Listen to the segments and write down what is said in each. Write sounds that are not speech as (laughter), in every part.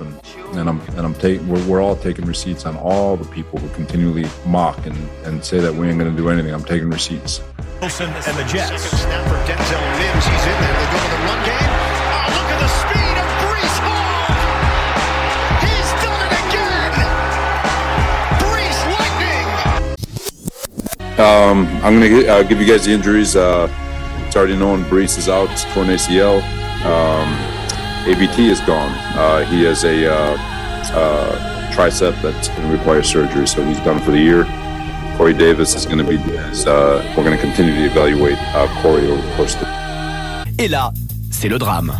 and, and I'm and I'm taking we're, we're all taking receipts on all the people who continually mock and, and say that we ain't going to do anything. I'm taking receipts. Wilson and the Jets. Second snap for Denzel Mims. He's in there. They go to the run game. Oh, look at the speed of Brees Hall. He's done it again. Brees Lightning. Um, I'm going to uh, give you guys the injuries. Uh, it's already known Brees is out, It's torn ACL. Um, ABT is gone. Uh, he has a uh, uh, tricep that's going to require surgery, so he's done for the year. Corey Davis is going to be. Uh, we're going to continue to evaluate Corey over the course of the Et là, c'est le drame.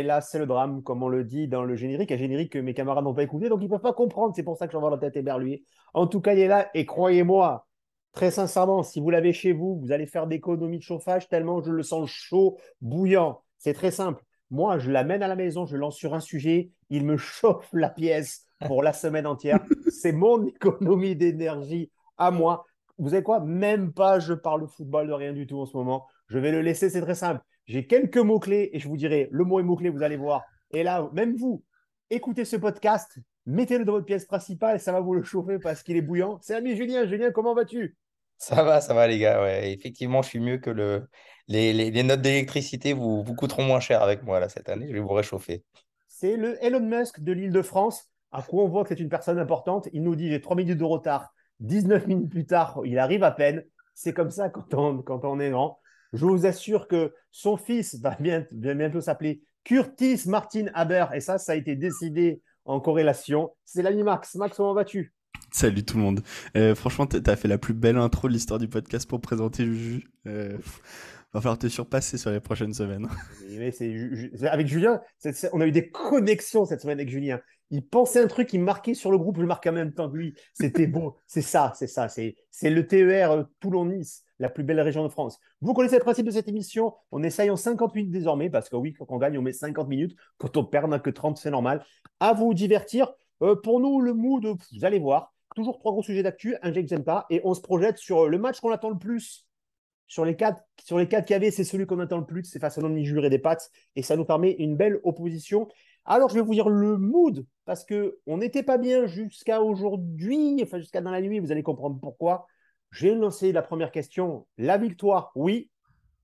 Et là, c'est le drame, comme on le dit dans le générique, un générique que mes camarades n'ont pas écouté, donc ils ne peuvent pas comprendre. C'est pour ça que j'envoie la tête éberluée. En tout cas, il est là, et croyez-moi, très sincèrement, si vous l'avez chez vous, vous allez faire d'économie de chauffage tellement je le sens chaud, bouillant. C'est très simple. Moi, je l'amène à la maison, je lance sur un sujet, il me chauffe la pièce pour la semaine entière. C'est mon (laughs) économie d'énergie à moi. Vous savez quoi? Même pas je parle football de rien du tout en ce moment. Je vais le laisser, c'est très simple. J'ai quelques mots-clés et je vous dirai le mot et mot-clé, vous allez voir. Et là, même vous, écoutez ce podcast, mettez-le dans votre pièce principale ça va vous le chauffer parce qu'il est bouillant. C'est ami Julien. Julien, comment vas-tu? Ça va, ça va les gars. Ouais. Effectivement, je suis mieux que le... les, les- les notes d'électricité vous, vous coûteront moins cher avec moi là cette année. Je vais vous réchauffer. C'est le Elon Musk de l'île de France. À quoi on voit que c'est une personne importante. Il nous dit j'ai 3 minutes de retard. 19 minutes plus tard, il arrive à peine. C'est comme ça quand on, quand on est grand. Je vous assure que son fils va bien, bien- bientôt s'appeler Curtis Martin Haber. Et ça, ça a été décidé en corrélation. C'est l'ami Max. Max, comment vas-tu? Salut tout le monde. Euh, franchement, t'as fait la plus belle intro de l'histoire du podcast pour présenter Juju. Euh, va falloir te surpasser sur les prochaines semaines. Mais c'est avec Julien, on a eu des connexions cette semaine avec Julien. Il pensait un truc, il marquait sur le groupe, je le marquais en même temps que lui. C'était beau. (laughs) C'est ça, c'est ça. C'est le TER euh, Toulon-Nice, la plus belle région de France. Vous connaissez le principe de cette émission? On essaye en 50 minutes désormais, parce que oui, quand on gagne, on met 50 minutes. Quand on perd, on n'a que 30, c'est normal. À vous divertir. Euh, pour nous, le mood, vous allez voir. Toujours trois gros sujets d'actu, un j'aime pas, et on se projette sur le match qu'on attend le plus. Sur les quatre, sur les qu'il y avait, c'est celui qu'on attend le plus, c'est face à l'omni et des pattes, et ça nous permet une belle opposition. Alors, je vais vous dire le mood, parce que on n'était pas bien jusqu'à aujourd'hui, enfin jusqu'à dans la nuit, vous allez comprendre pourquoi. J'ai lancé la première question. La victoire, oui,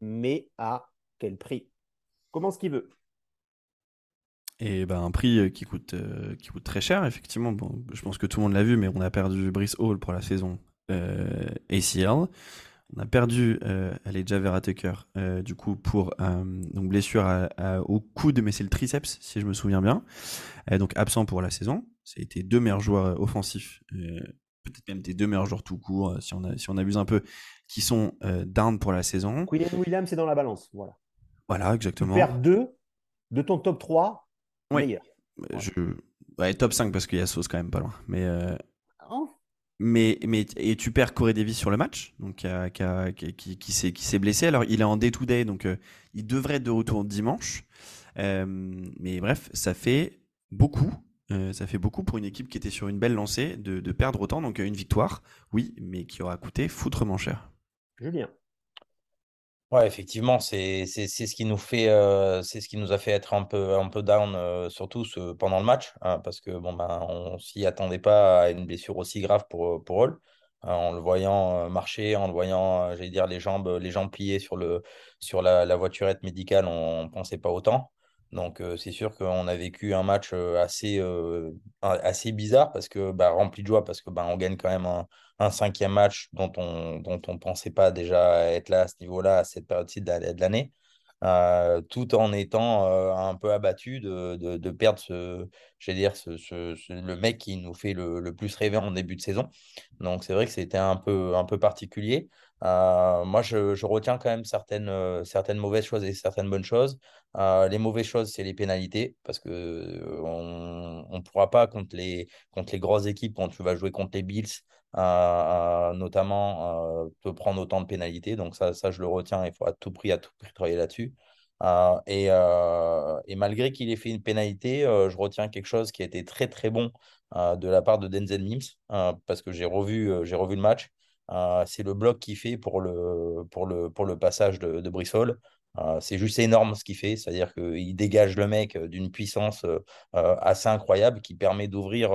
mais à quel prix? Comment ce qu'il veut Et ben un prix euh, qui coûte, euh, qui coûte très cher, effectivement. Je pense que tout le monde l'a vu, mais on a perdu Brice Hall pour la saison euh, ACL. On a perdu euh, Aleja Vera Tucker, euh, du coup, pour euh, donc blessure à- à- au coude, mais c'est le triceps, si je me souviens bien. Euh, donc absent pour la saison. Ça a été deux meilleurs joueurs euh, offensifs, euh, peut-être même tes deux meilleurs joueurs tout court, si on, a, si on abuse un peu, qui sont euh, down pour la saison. Quillian Williams, c'est dans la balance. Voilà. Voilà, Tu exactement. perds deux de ton top 3 Oui. meilleur. Je... Ouais, top 5 parce qu'il y a Sauce quand même pas loin. Mais, mais, mais et tu perds Corey Davis sur le match, donc qui, a- qui, qui, s'est blessé. Alors il est en day-to-day, donc euh, il devrait être de retour dimanche. Euh, mais bref, ça fait beaucoup. euh, ça fait beaucoup pour une équipe qui était sur une belle lancée de, de perdre autant. Donc une victoire, oui, mais qui aura coûté foutrement cher. Julien. Ouais, effectivement, c'est ce qui nous fait euh, c'est ce qui nous a fait être un peu un peu down euh, surtout ce- pendant le match hein, parce que bon ben on s'y attendait pas à une blessure aussi grave pour pour Hall hein, en le voyant euh, marcher en le voyant euh, j'allais dire les jambes les jambes pliées sur le sur la, la voiturette médicale on, on pensait pas autant donc c'est sûr qu'on a vécu un match assez bizarre parce que bah, rempli de joie parce que bah, on gagne quand même un cinquième match dont on dont on pensait pas déjà être là à ce niveau-là à cette période-ci de l'année, euh, tout en étant euh, un peu abattu de, de, perdre ce, dire ce, ce- le mec qui nous fait le, le plus rêver en début de saison. Donc c'est vrai que c'était un peu un peu particulier. Euh, moi, je, retiens quand même certaines, certaines mauvaises choses et certaines bonnes choses. Les mauvaises choses, c'est les pénalités, parce que on ne pourra pas contre les, contre les grosses équipes, quand tu vas jouer contre les Bills, notamment, euh, te prendre autant de pénalités. Donc ça, ça, je le retiens, il faut à tout prix, à tout prix travailler là-dessus. Euh, et, euh, et malgré qu'il ait fait une pénalité, je retiens quelque chose qui a été très très bon de la part de Denzel Mims, parce que j'ai revu, j'ai revu le match. C'est le bloc qu'il fait pour le, pour le, pour le passage de, de Brissol. C'est juste énorme ce qu'il fait, c'est-à-dire qu'il dégage le mec d'une puissance assez incroyable qui permet d'ouvrir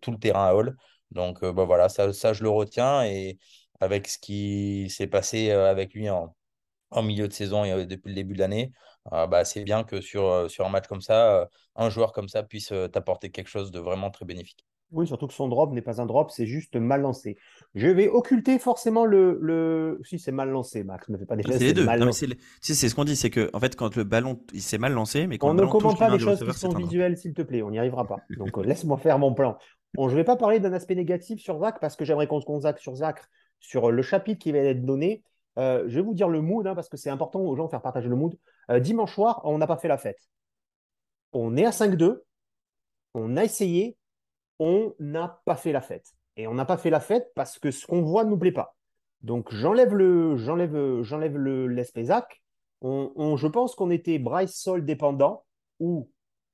tout le terrain à Hall. Donc bah, voilà, ça, ça, je le retiens. Et avec ce qui s'est passé avec lui en, en milieu de saison et depuis le début de l'année, bah, c'est bien que sur, sur un match comme ça, un joueur comme ça puisse t'apporter quelque chose de vraiment très bénéfique. Oui, surtout que son drop n'est pas un drop, c'est juste mal lancé. Je vais occulter forcément le. le... Si, c'est mal lancé, Max, ne fais pas des C'est les deux. C'est ce qu'on dit, c'est que en fait, quand le ballon, il s'est mal lancé, mais quand on ne commente pas les choses qui sont visuelles, s'il te plaît, on n'y arrivera pas. Donc euh, laisse-moi faire mon plan. Je ne vais pas parler d'un aspect négatif sur Zach parce que j'aimerais qu'on se consacre sur Zach, sur le chapitre qui va être donné. Euh, je vais vous dire le mood hein, parce que c'est important aux gens de faire partager le mood. Euh, dimanche soir, on n'a pas fait la fête. On est à 5-2. On a essayé, on n'a pas fait la fête. Et on n'a pas fait la fête parce que ce qu'on voit ne nous plaît pas. Donc j'enlève le, j'enlève, j'enlève l'Espezac. On, je pense qu'on était Bryce Sol dépendant ou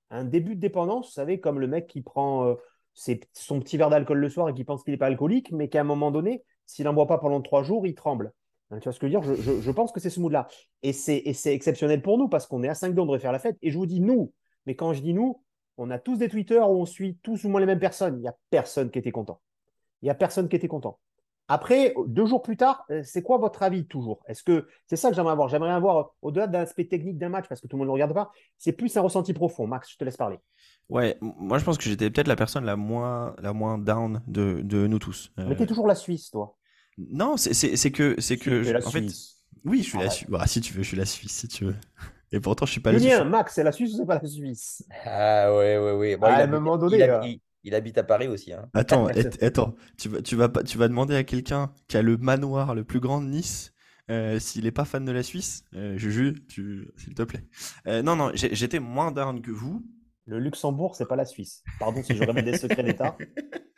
un début de dépendance, vous savez, comme le mec qui prend euh, son petit verre d'alcool le soir et qui pense qu'il n'est pas alcoolique, mais qu'à un moment donné, s'il n'en boit pas pendant trois jours, il tremble. Hein, tu vois ce que je veux dire? Je, pense que c'est ce mood-là. Et c'est exceptionnel pour nous parce qu'on est à 5 2 on devrait faire la fête. Et je vous dis nous. Mais quand je dis nous, on a tous des Twitter où on suit tous ou moins les mêmes personnes. Il n'y a personne qui était content. Il n'y a personne qui était content. Après, deux jours plus tard, euh, c'est quoi votre avis toujours? Est-ce que c'est ça que j'aimerais avoir J'aimerais avoir, au-delà de l'aspect technique d'un match, parce que tout le monde ne regarde pas, c'est plus un ressenti profond. Max, je te laisse parler. Ouais, moi je pense que j'étais peut-être la personne la moins, la moins down de, de nous tous. Euh, Mais tu es toujours la Suisse, toi. Non, c'est que. C'est que je, la en Suisse. Fait, oui, je suis la Suisse. Bah, si tu veux, je suis la Suisse, si tu veux. Et pourtant, je suis pas le Julien, Max, c'est la Suisse ou c'est pas la Suisse? Ah ouais, ouais, ouais. Bon, à un moment donné. Il, il, habite à Paris aussi. Hein. Attends, (laughs) attends, tu vas, tu vas, tu vas demander à quelqu'un qui a le manoir le plus grand de Nice. Euh, s'il n'est pas fan de la Suisse, euh, Juju, tu... s'il te plaît. Euh, non, non, j'étais moins down que vous. Le Luxembourg, c'est pas la Suisse. Pardon si je révèle des secrets d'État. (laughs)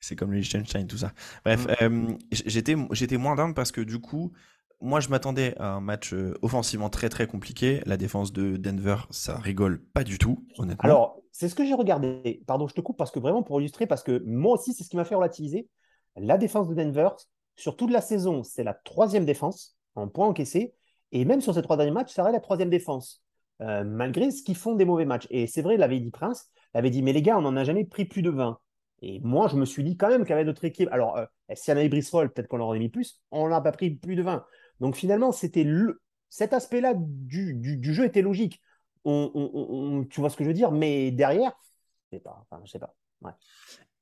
C'est comme le Liechtenstein, tout ça. Bref, mm. euh, j'étais, j'étais moins down parce que du coup, moi, je m'attendais à un match euh, offensivement très très compliqué. La défense de Denver, ça rigole pas du tout, honnêtement. Alors, c'est ce que j'ai regardé. Pardon, je te coupe parce que vraiment pour illustrer, parce que moi aussi, c'est ce qui m'a fait relativiser. La défense de Denver, sur toute la saison, c'est la troisième défense en points encaissés. Et même sur ces trois derniers matchs, ça reste la troisième défense, euh, malgré ce qu'ils font des mauvais matchs. Et c'est vrai, l'avait dit Prince, l'avait dit, mais les gars, on n'en a jamais pris plus de 20. Et moi, je me suis dit quand même qu'avec notre équipe, alors, euh, si on avait Brissol, peut-être qu'on aurait mis plus, on n'a pas pris plus de 20. Donc finalement, c'était cet aspect-là du, jeu était logique. On, tu vois ce que je veux dire? Mais derrière, je sais pas. Sais pas.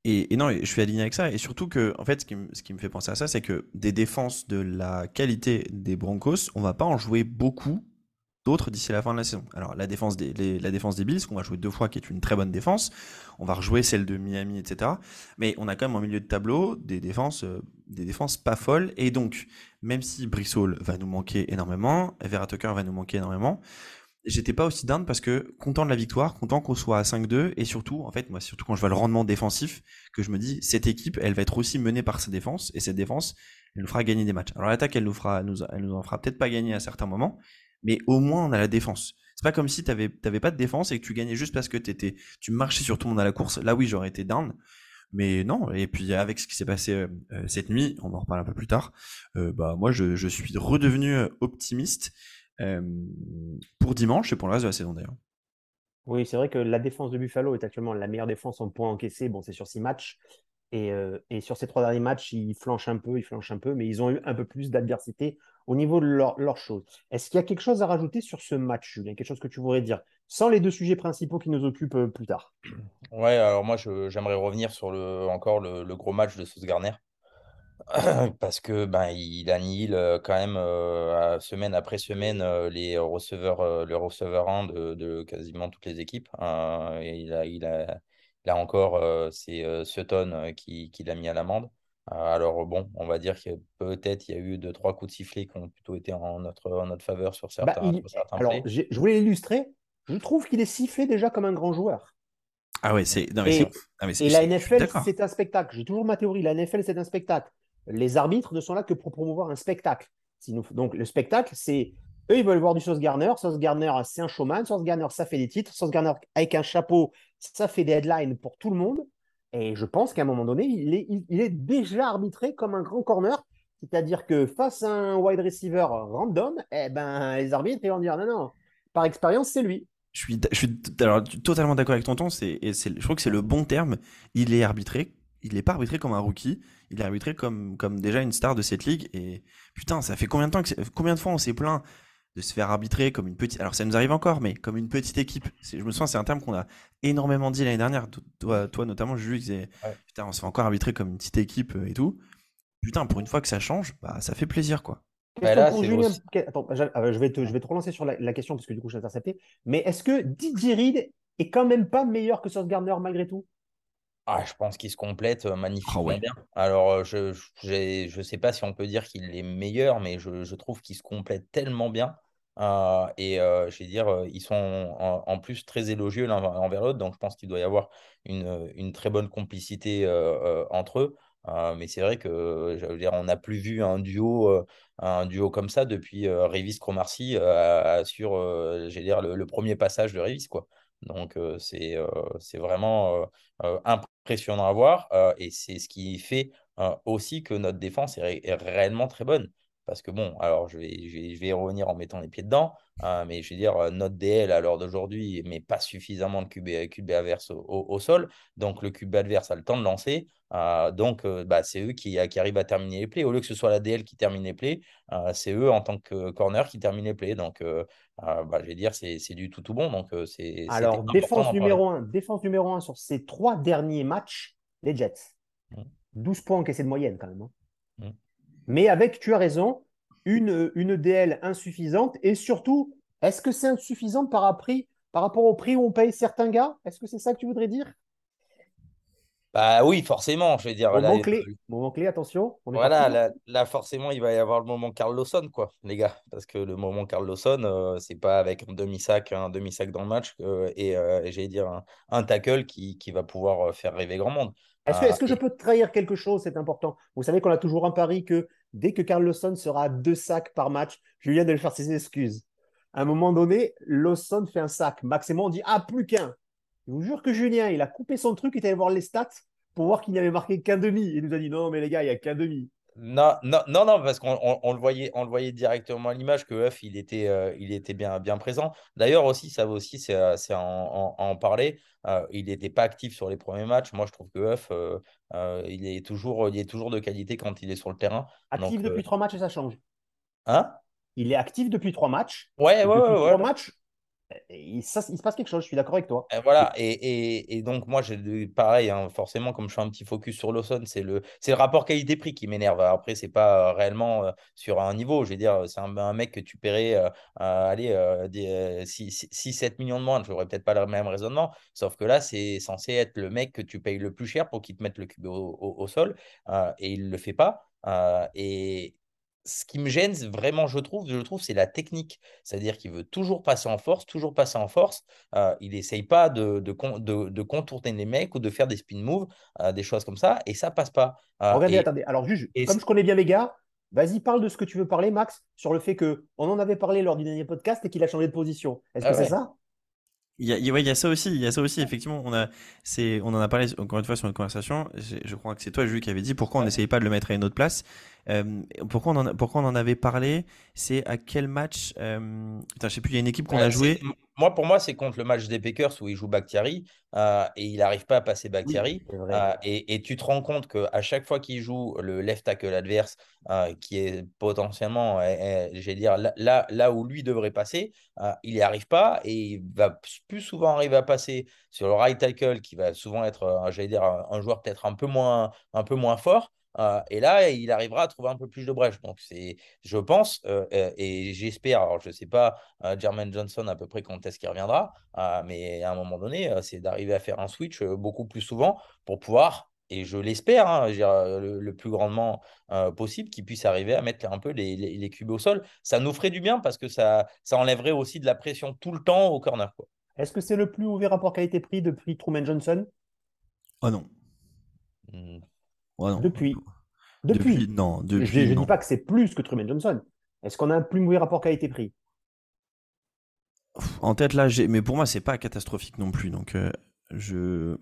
Et, non, je suis aligné avec ça. Et surtout que, en fait, ce qui, me, ce qui me fait penser à ça, c'est que des défenses de la qualité des Broncos, on va pas en jouer beaucoup d'autres d'ici la fin de la saison. Alors la défense des, la défense Bills, qu'on va jouer deux fois, qui est une très bonne défense. On va rejouer celle de Miami, etc. Mais on a quand même en milieu de tableau des défenses, euh, des défenses pas folles. Et donc, même si Brissol va nous manquer énormément, Vera Tucker va nous manquer énormément, j'étais pas aussi dingue parce que content de la victoire, content qu'on soit à 5-2 et surtout, en fait, moi, surtout quand je vois le rendement défensif, que je me dis, cette équipe, elle va être aussi menée par sa défense et cette défense, elle nous fera gagner des matchs. Alors l'attaque, elle nous fera, elle nous en fera peut-être pas gagner à certains moments, mais au moins on a la défense. C'est pas comme si t'avais t'avais pas de défense et que tu gagnais juste parce que t'étais tu marchais sur tout le monde à la course. Là oui j'aurais été down, mais non. Et puis avec ce qui s'est passé euh, euh, cette nuit, on en reparle un peu plus tard. Euh, bah moi je, je, suis redevenu optimiste pour dimanche et pour le reste de la saison d'ailleurs. Oui, c'est vrai que la défense de Buffalo est actuellement la meilleure défense en points encaissés. Bon, c'est sur six matchs. Et, et, sur ces trois derniers matchs, ils flanchent un peu, ils flanchent un peu, mais ils ont eu un peu plus d'adversité au niveau de leur, leur chose. Est-ce qu'il y a quelque chose à rajouter sur ce match, Julien? Quelque chose que tu voudrais dire? Sans les deux sujets principaux qui nous occupent euh, plus tard. Ouais, alors moi, j'aimerais revenir sur le, encore le, gros match de Sauce Garner. (clears throat) Parce que ben, il annihile euh, quand même euh, semaine après semaine les receveurs, les receveurs 1 de, quasiment toutes les équipes. Hein. et il a, il a, là encore, c'est Sutton qui, qui l'a mis à l'amende. Euh, alors bon, on va dire que peut-être il y a eu deux, trois coups de sifflet qui ont plutôt été en notre, en notre faveur sur bah, certains, Alors, je voulais illustrer. Je trouve qu'il est sifflé déjà comme un grand joueur. Ah ouais, c'est. Et, et la NFL, c'est un spectacle. J'ai toujours ma théorie. La NFL, c'est un spectacle. Les arbitres ne sont là que pour promouvoir un spectacle. Donc, le spectacle, c'est. Eux, ils veulent voir du Sauce Garner. Sauce Garner, c'est un showman. Sauce Garner, ça fait des titres. Sauce Garner, avec un chapeau, ça fait des headlines pour tout le monde. Et je pense qu'à un moment donné, il est, déjà arbitré comme un grand corner. C'est-à-dire que face à un wide receiver random, eh ben, les arbitres ils vont dire non, non, par expérience, c'est lui. Je suis, totalement d'accord avec Tonton. C'est, je trouve que c'est le bon terme. Il est arbitré. Il n'est pas arbitré comme un rookie. Il est arbitré comme, déjà une star de cette ligue. Et putain, ça fait combien de temps combien de fois on s'est plaint de se faire arbitrer comme une petite. Alors ça nous arrive encore, mais comme une petite équipe. Je me souviens, c'est un terme qu'on a énormément dit l'année dernière. Toi, toi notamment, Jules, disait Ouais. putain, on se fait encore arbitrer comme une petite équipe euh, et tout. Putain, pour une fois que ça change, bah ça fait plaisir quoi. Bah Question là, pour c'est Julien. Attends, je, euh, je vais te, je vais te relancer sur la, la question parce que du coup, je t'ai intercepté. Mais est-ce que Didier Reed est quand même pas meilleur que Sauce Gardner malgré tout? Ah, je pense qu'il se complète euh, magnifiquement ouais. bien. Alors, euh, je je sais pas si on peut dire qu'il est meilleur, mais je, je trouve qu'il se complète tellement bien. Euh, et euh, je vais dire, ils sont en, en plus très élogieux l'un envers l'autre, donc je pense qu'il doit y avoir une, une très bonne complicité euh, entre eux. Mais c'est vrai que je veux dire, on n'a plus vu un duo, un duo comme ça depuis Révis Cromarty euh, sur je vais dire, le, le premier passage de Révis, quoi. Donc, c'est vraiment euh, impressionnant à voir. euh, et c'est ce qui fait euh, aussi que notre défense est, ré- est réellement très bonne. Parce que bon, alors je vais, je revenir en mettant les pieds dedans, hein, mais je vais dire, euh, notre DL à l'heure d'aujourd'hui met pas suffisamment de QB, QB adverse au, au- au sol. Donc le QB adverse a le temps de lancer. Euh, donc euh, bah, c'est eux qui, qui arrivent à terminer les plays. Au lieu que ce soit la DL qui termine les plays, euh, c'est eux en tant que corner qui terminent les plays. Donc bah, je vais dire, c'est du tout tout bon. Donc c'est Alors, défense numéro 1, défense numéro 1 sur ces trois derniers matchs, les Jets. Mm. 12 points encaissés de moyenne quand même. hein. Mm. Mais avec, tu as raison, une, une DL insuffisante. Et surtout, est-ce que c'est insuffisant par, appris- par rapport au prix où on paye certains gars? Est-ce que c'est ça que tu voudrais dire? Bah oui, forcément, je vais dire. là, Moment clé, moment clé, attention. On Voilà, là, là, forcément, il va y avoir le moment Carl Lawson, quoi, les gars. Parce que le moment Carl Lawson, euh, c'est pas avec un demi-sac, un demi-sac dans le match euh, et, euh, et j'allais dire un, un tackle qui, qui va pouvoir euh, faire rêver grand monde. Est-ce que, Ah, je peux trahir quelque chose C'est important. Vous savez qu'on a toujours un pari que dès que Carl Lawson sera à deux sacs par match, Julien doit lui faire ses excuses. À un moment donné, Lawson fait un sac. Max et moi, on dit Ah, plus qu'un. Je vous jure que Julien, il a coupé son truc, il est allé voir les stats pour voir qu'il n'y avait marqué qu'un demi. Il nous a dit Non, mais les gars, il n'y a qu'un demi. Non, non, non, non, parce qu'on on, on le voyait, on le voyait directement à l'image que Huff, il était, euh, il était bien, bien présent. D'ailleurs aussi, ça va aussi, c'est euh, à en, en- en parler. Euh, il n'était pas actif sur les premiers matchs. Moi, je trouve que Huff, euh, il est toujours, il est toujours de qualité quand il est sur le terrain. Actif Donc, depuis trois matchs et ça change. Hein? Il est actif depuis trois matchs. Ouais, ouais, depuis ouais, trois ouais. matchs, il, se passe quelque chose. Je suis d'accord avec toi. Voilà, et, donc moi, pareil, hein, forcément, comme je fais un petit focus sur Lawson, c'est le, le rapport qualité-prix qui m'énerve. Après, c'est pas euh, réellement euh, sur un niveau. Je veux dire, c'est un, mec que tu paierais, euh, euh, allez, euh, des, 6-7 millions de moins. Je n'aurais peut-être pas le même raisonnement. Sauf que là, c'est censé être le mec que tu payes le plus cher pour qu'il te mette le cube au, au- sol. et il ne le fait pas. Et ce qui me gêne vraiment, je trouve, je trouve, c'est la technique. C'est-à-dire qu'il veut toujours passer en force, toujours passer en force. Euh, il n'essaye pas de, de, con- de- de contourner les mecs ou de faire des spin moves, euh, des choses comme ça, et ça passe pas. Euh, Regardez, et- attendez. Alors, juge, comme c'est- je connais bien les gars, vas-y, parle de ce que tu veux parler, Max, sur le fait que on en avait parlé lors du dernier podcast et qu'il a changé de position. Est-ce que Ah c'est ouais. ça? Il y a, ouais, il y a ça aussi, il y a ça aussi, effectivement. On, a, c'est, on en a parlé encore une fois sur une conversation. Je, je crois que c'est toi, Jules, qui avait dit pourquoi on n'essayait pas de le mettre à une autre place. Euh, pourquoi, on en a- pourquoi on en avait parlé? C'est à quel match euh, Putain, je sais plus, il y a une équipe qu'on Ouais, a joué. Moi, pour moi, c'est contre le match des Packers où il joue Bakhtiari euh, et il n'arrive pas à passer Bakhtiari. Euh, et, et tu te rends compte qu'à chaque fois qu'il joue le left tackle adverse, euh, qui est potentiellement, euh, euh, j'allais dire, là, là, là où lui devrait passer, euh, il n'y arrive pas et il va plus souvent arriver à passer sur le right tackle, qui va souvent être, euh, j'allais dire, un, joueur peut-être un peu moins, un peu moins fort. Euh, et là, il arrivera à trouver un peu plus de brèche. Donc, c'est, je pense, euh, et j'espère, alors je sais pas, euh, Jermaine Johnson à peu près quand est-ce qu'il reviendra, mais à un moment donné, c'est d'arriver à faire un switch beaucoup plus souvent pour pouvoir, et je l'espère, hein, le, plus grandement possible, qu'il puisse arriver à mettre un peu les, les, les cubes au sol. Ça nous ferait du bien parce que ça, ça enlèverait aussi de la pression tout le temps au corner. Quoi. Est-ce que c'est le plus ouvert rapport qualité-prix depuis Truman Johnson? Oh non. Oh non. Depuis. Depuis, Depuis. non. Je ne dis pas que c'est plus que Truman Johnson. Est-ce qu'on a un plus mauvais rapport qualité-prix? En tête là, j'ai... mais pour moi c'est pas catastrophique non plus. Donc euh, je,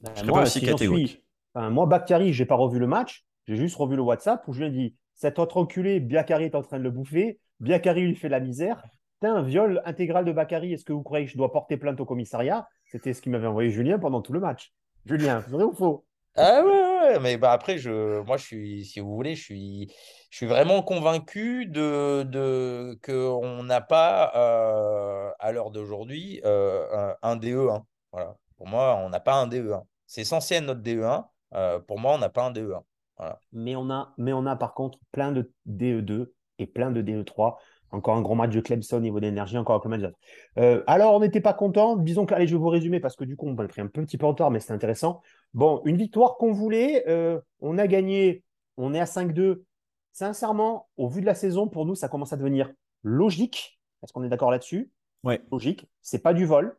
Ben, Je serais moi, pas aussi si catégorique. suis- enfin, moi, Bakary, j'ai pas revu le match. J'ai juste revu le WhatsApp où je lui ai dit cet autre enculé, Biakari est en train de le bouffer. Biakari lui fait la misère. Un viol intégral de Bakary. Est-ce que vous croyez que je dois porter plainte au commissariat? C'était ce qu'il m'avait envoyé Julien pendant tout le match. Julien, vrai ou faux? Ah ouais, ouais, mais bah après, je, moi, je suis, si vous voulez, je suis, je suis vraiment convaincu de, de, qu'on n'a pas, euh, à l'heure d'aujourd'hui, euh, un, un DE1. Voilà. Pour moi, on n'a pas un DE1. C'est censé être notre DE1. Euh, pour moi, on n'a pas un DE1. Voilà. mais on, a, mais on a par contre plein de DE2 et plein de DE3. Encore un gros match de Clemson au niveau d'énergie, encore un match d'autres. Euh, alors, on n'était pas content. Disons que, allez, je vais vous résumer parce que du coup, on a pris un petit peu en retard, mais c'est intéressant. Bon, une victoire qu'on voulait. euh, on a gagné. On est à 5-2. Sincèrement, au vu de la saison, pour nous, ça commence à devenir logique. Est-ce qu'on est d'accord là-dessus? Ouais. Logique. C'est pas du vol,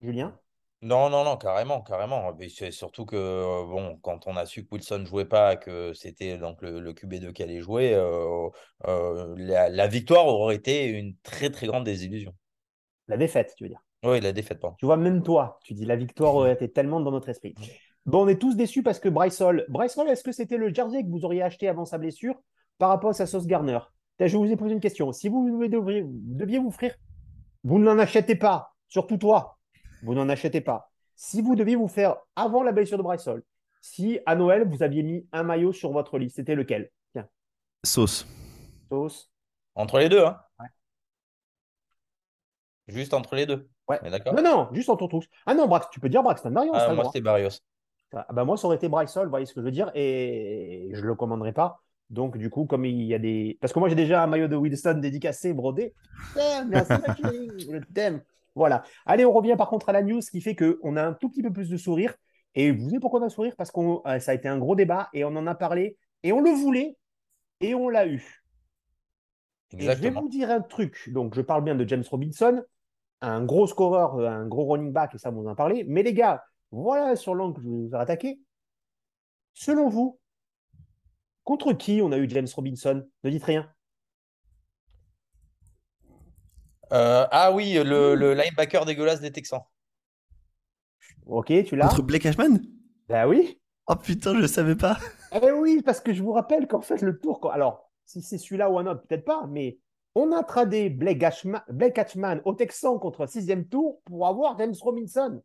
Julien. Non, non, non, carrément, carrément. Mais c'est surtout que, euh, bon, quand on a su que Wilson ne jouait pas, que c'était donc le, le QB2 qui allait jouer, euh, euh, la, la victoire aurait été une très, très grande désillusion. La défaite, tu veux dire? Oui, la défaite, pardon. Tu vois, même toi, tu dis la victoire (laughs) aurait été tellement dans notre esprit. Bon, on est tous déçus parce que Bryce Hall, Bryce Hall, est-ce que c'était le jersey que vous auriez acheté avant sa blessure par rapport à sa sauce Garner? Je vous ai posé une question. Si vous deviez, vous deviez vous offrir, vous n'en achetez pas, surtout toi, vous n'en achetez pas. Si vous deviez vous faire, avant la blessure de Bryce Hall, si à Noël, vous aviez mis un maillot sur votre liste, c'était lequel? Tiens, Sauce. sauce. Entre les deux, hein. Ouais. Juste entre les deux. Ouais. D'accord? Non, non, juste en ton tous. Ah non, Brax, tu peux dire Braxton Ah, ça, le moi, c'était Barrios. Ah bah moi, ça aurait été Bryce Hall, vous voyez ce que je veux dire, et je ne le commanderai pas. Donc, du coup, comme il y a des. Parce que moi, j'ai déjà un maillot de Wilson dédicacé, brodé. Ah, merci, ma chérie, je t'aime. Voilà. Allez, on revient par contre à la news, ce qui fait qu'on a un tout petit peu plus de sourire. Et vous savez pourquoi on a sourire? Parce que ça a été un gros débat et on en a parlé et on le voulait et on l'a eu. Et je vais vous dire un truc. Donc, je parle bien de James Robinson, un gros scoreur, un gros running back, et ça, vous en parlez. Mais les gars, voilà sur l'angle que je vais vous faire attaquer. Selon vous, contre qui on a eu James Robinson? Ne dites rien. Euh, ah oui, le, le linebacker dégueulasse des Texans. Ok, tu l'as Contre Blake Ashman? Ben oui. Oh putain, je savais pas. Eh oui, parce que je vous rappelle qu'en fait, le tour. Alors, si c'est celui-là ou un autre, peut-être pas, mais on a tradé Blake Ashman, Blake Ashman au Texan contre sixième tour pour avoir James Robinson.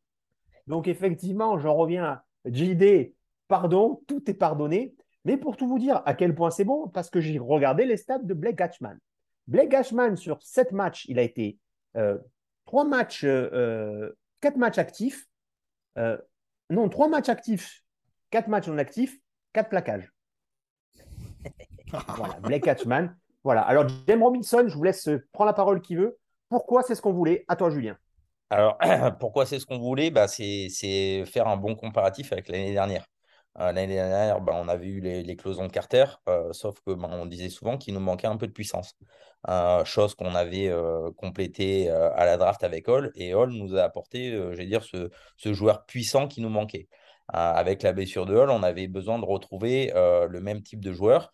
Donc, effectivement, j'en reviens à JD. Pardon, tout est pardonné. Mais pour tout vous dire à quel point c'est bon, parce que j'ai regardé les stats de Blake Ashman. Blake Ashman, sur sept matchs, il a été euh, trois matchs, euh, quatre matchs actifs. Euh, non, trois matchs actifs, quatre matchs non actifs, quatre plaquages. (laughs) voilà, Blake Hatchman. Voilà. Alors, James Robinson, je vous laisse euh, prendre la parole qui veut. Pourquoi c'est ce qu'on voulait? À toi, Julien. Alors, (clears throat) pourquoi c'est ce qu'on voulait? Bah, c'est, c'est faire un bon comparatif avec l'année dernière. Euh, l'année dernière, bah, on avait eu les, les closons de Carter, euh, sauf que bah, on disait souvent qu'il nous manquait un peu de puissance. Euh, chose qu'on avait complétée à la draft avec Hall, et Hall nous a apporté, ce, ce joueur puissant qui nous manquait. Avec la blessure de Hall, on avait besoin de retrouver le même type de joueur.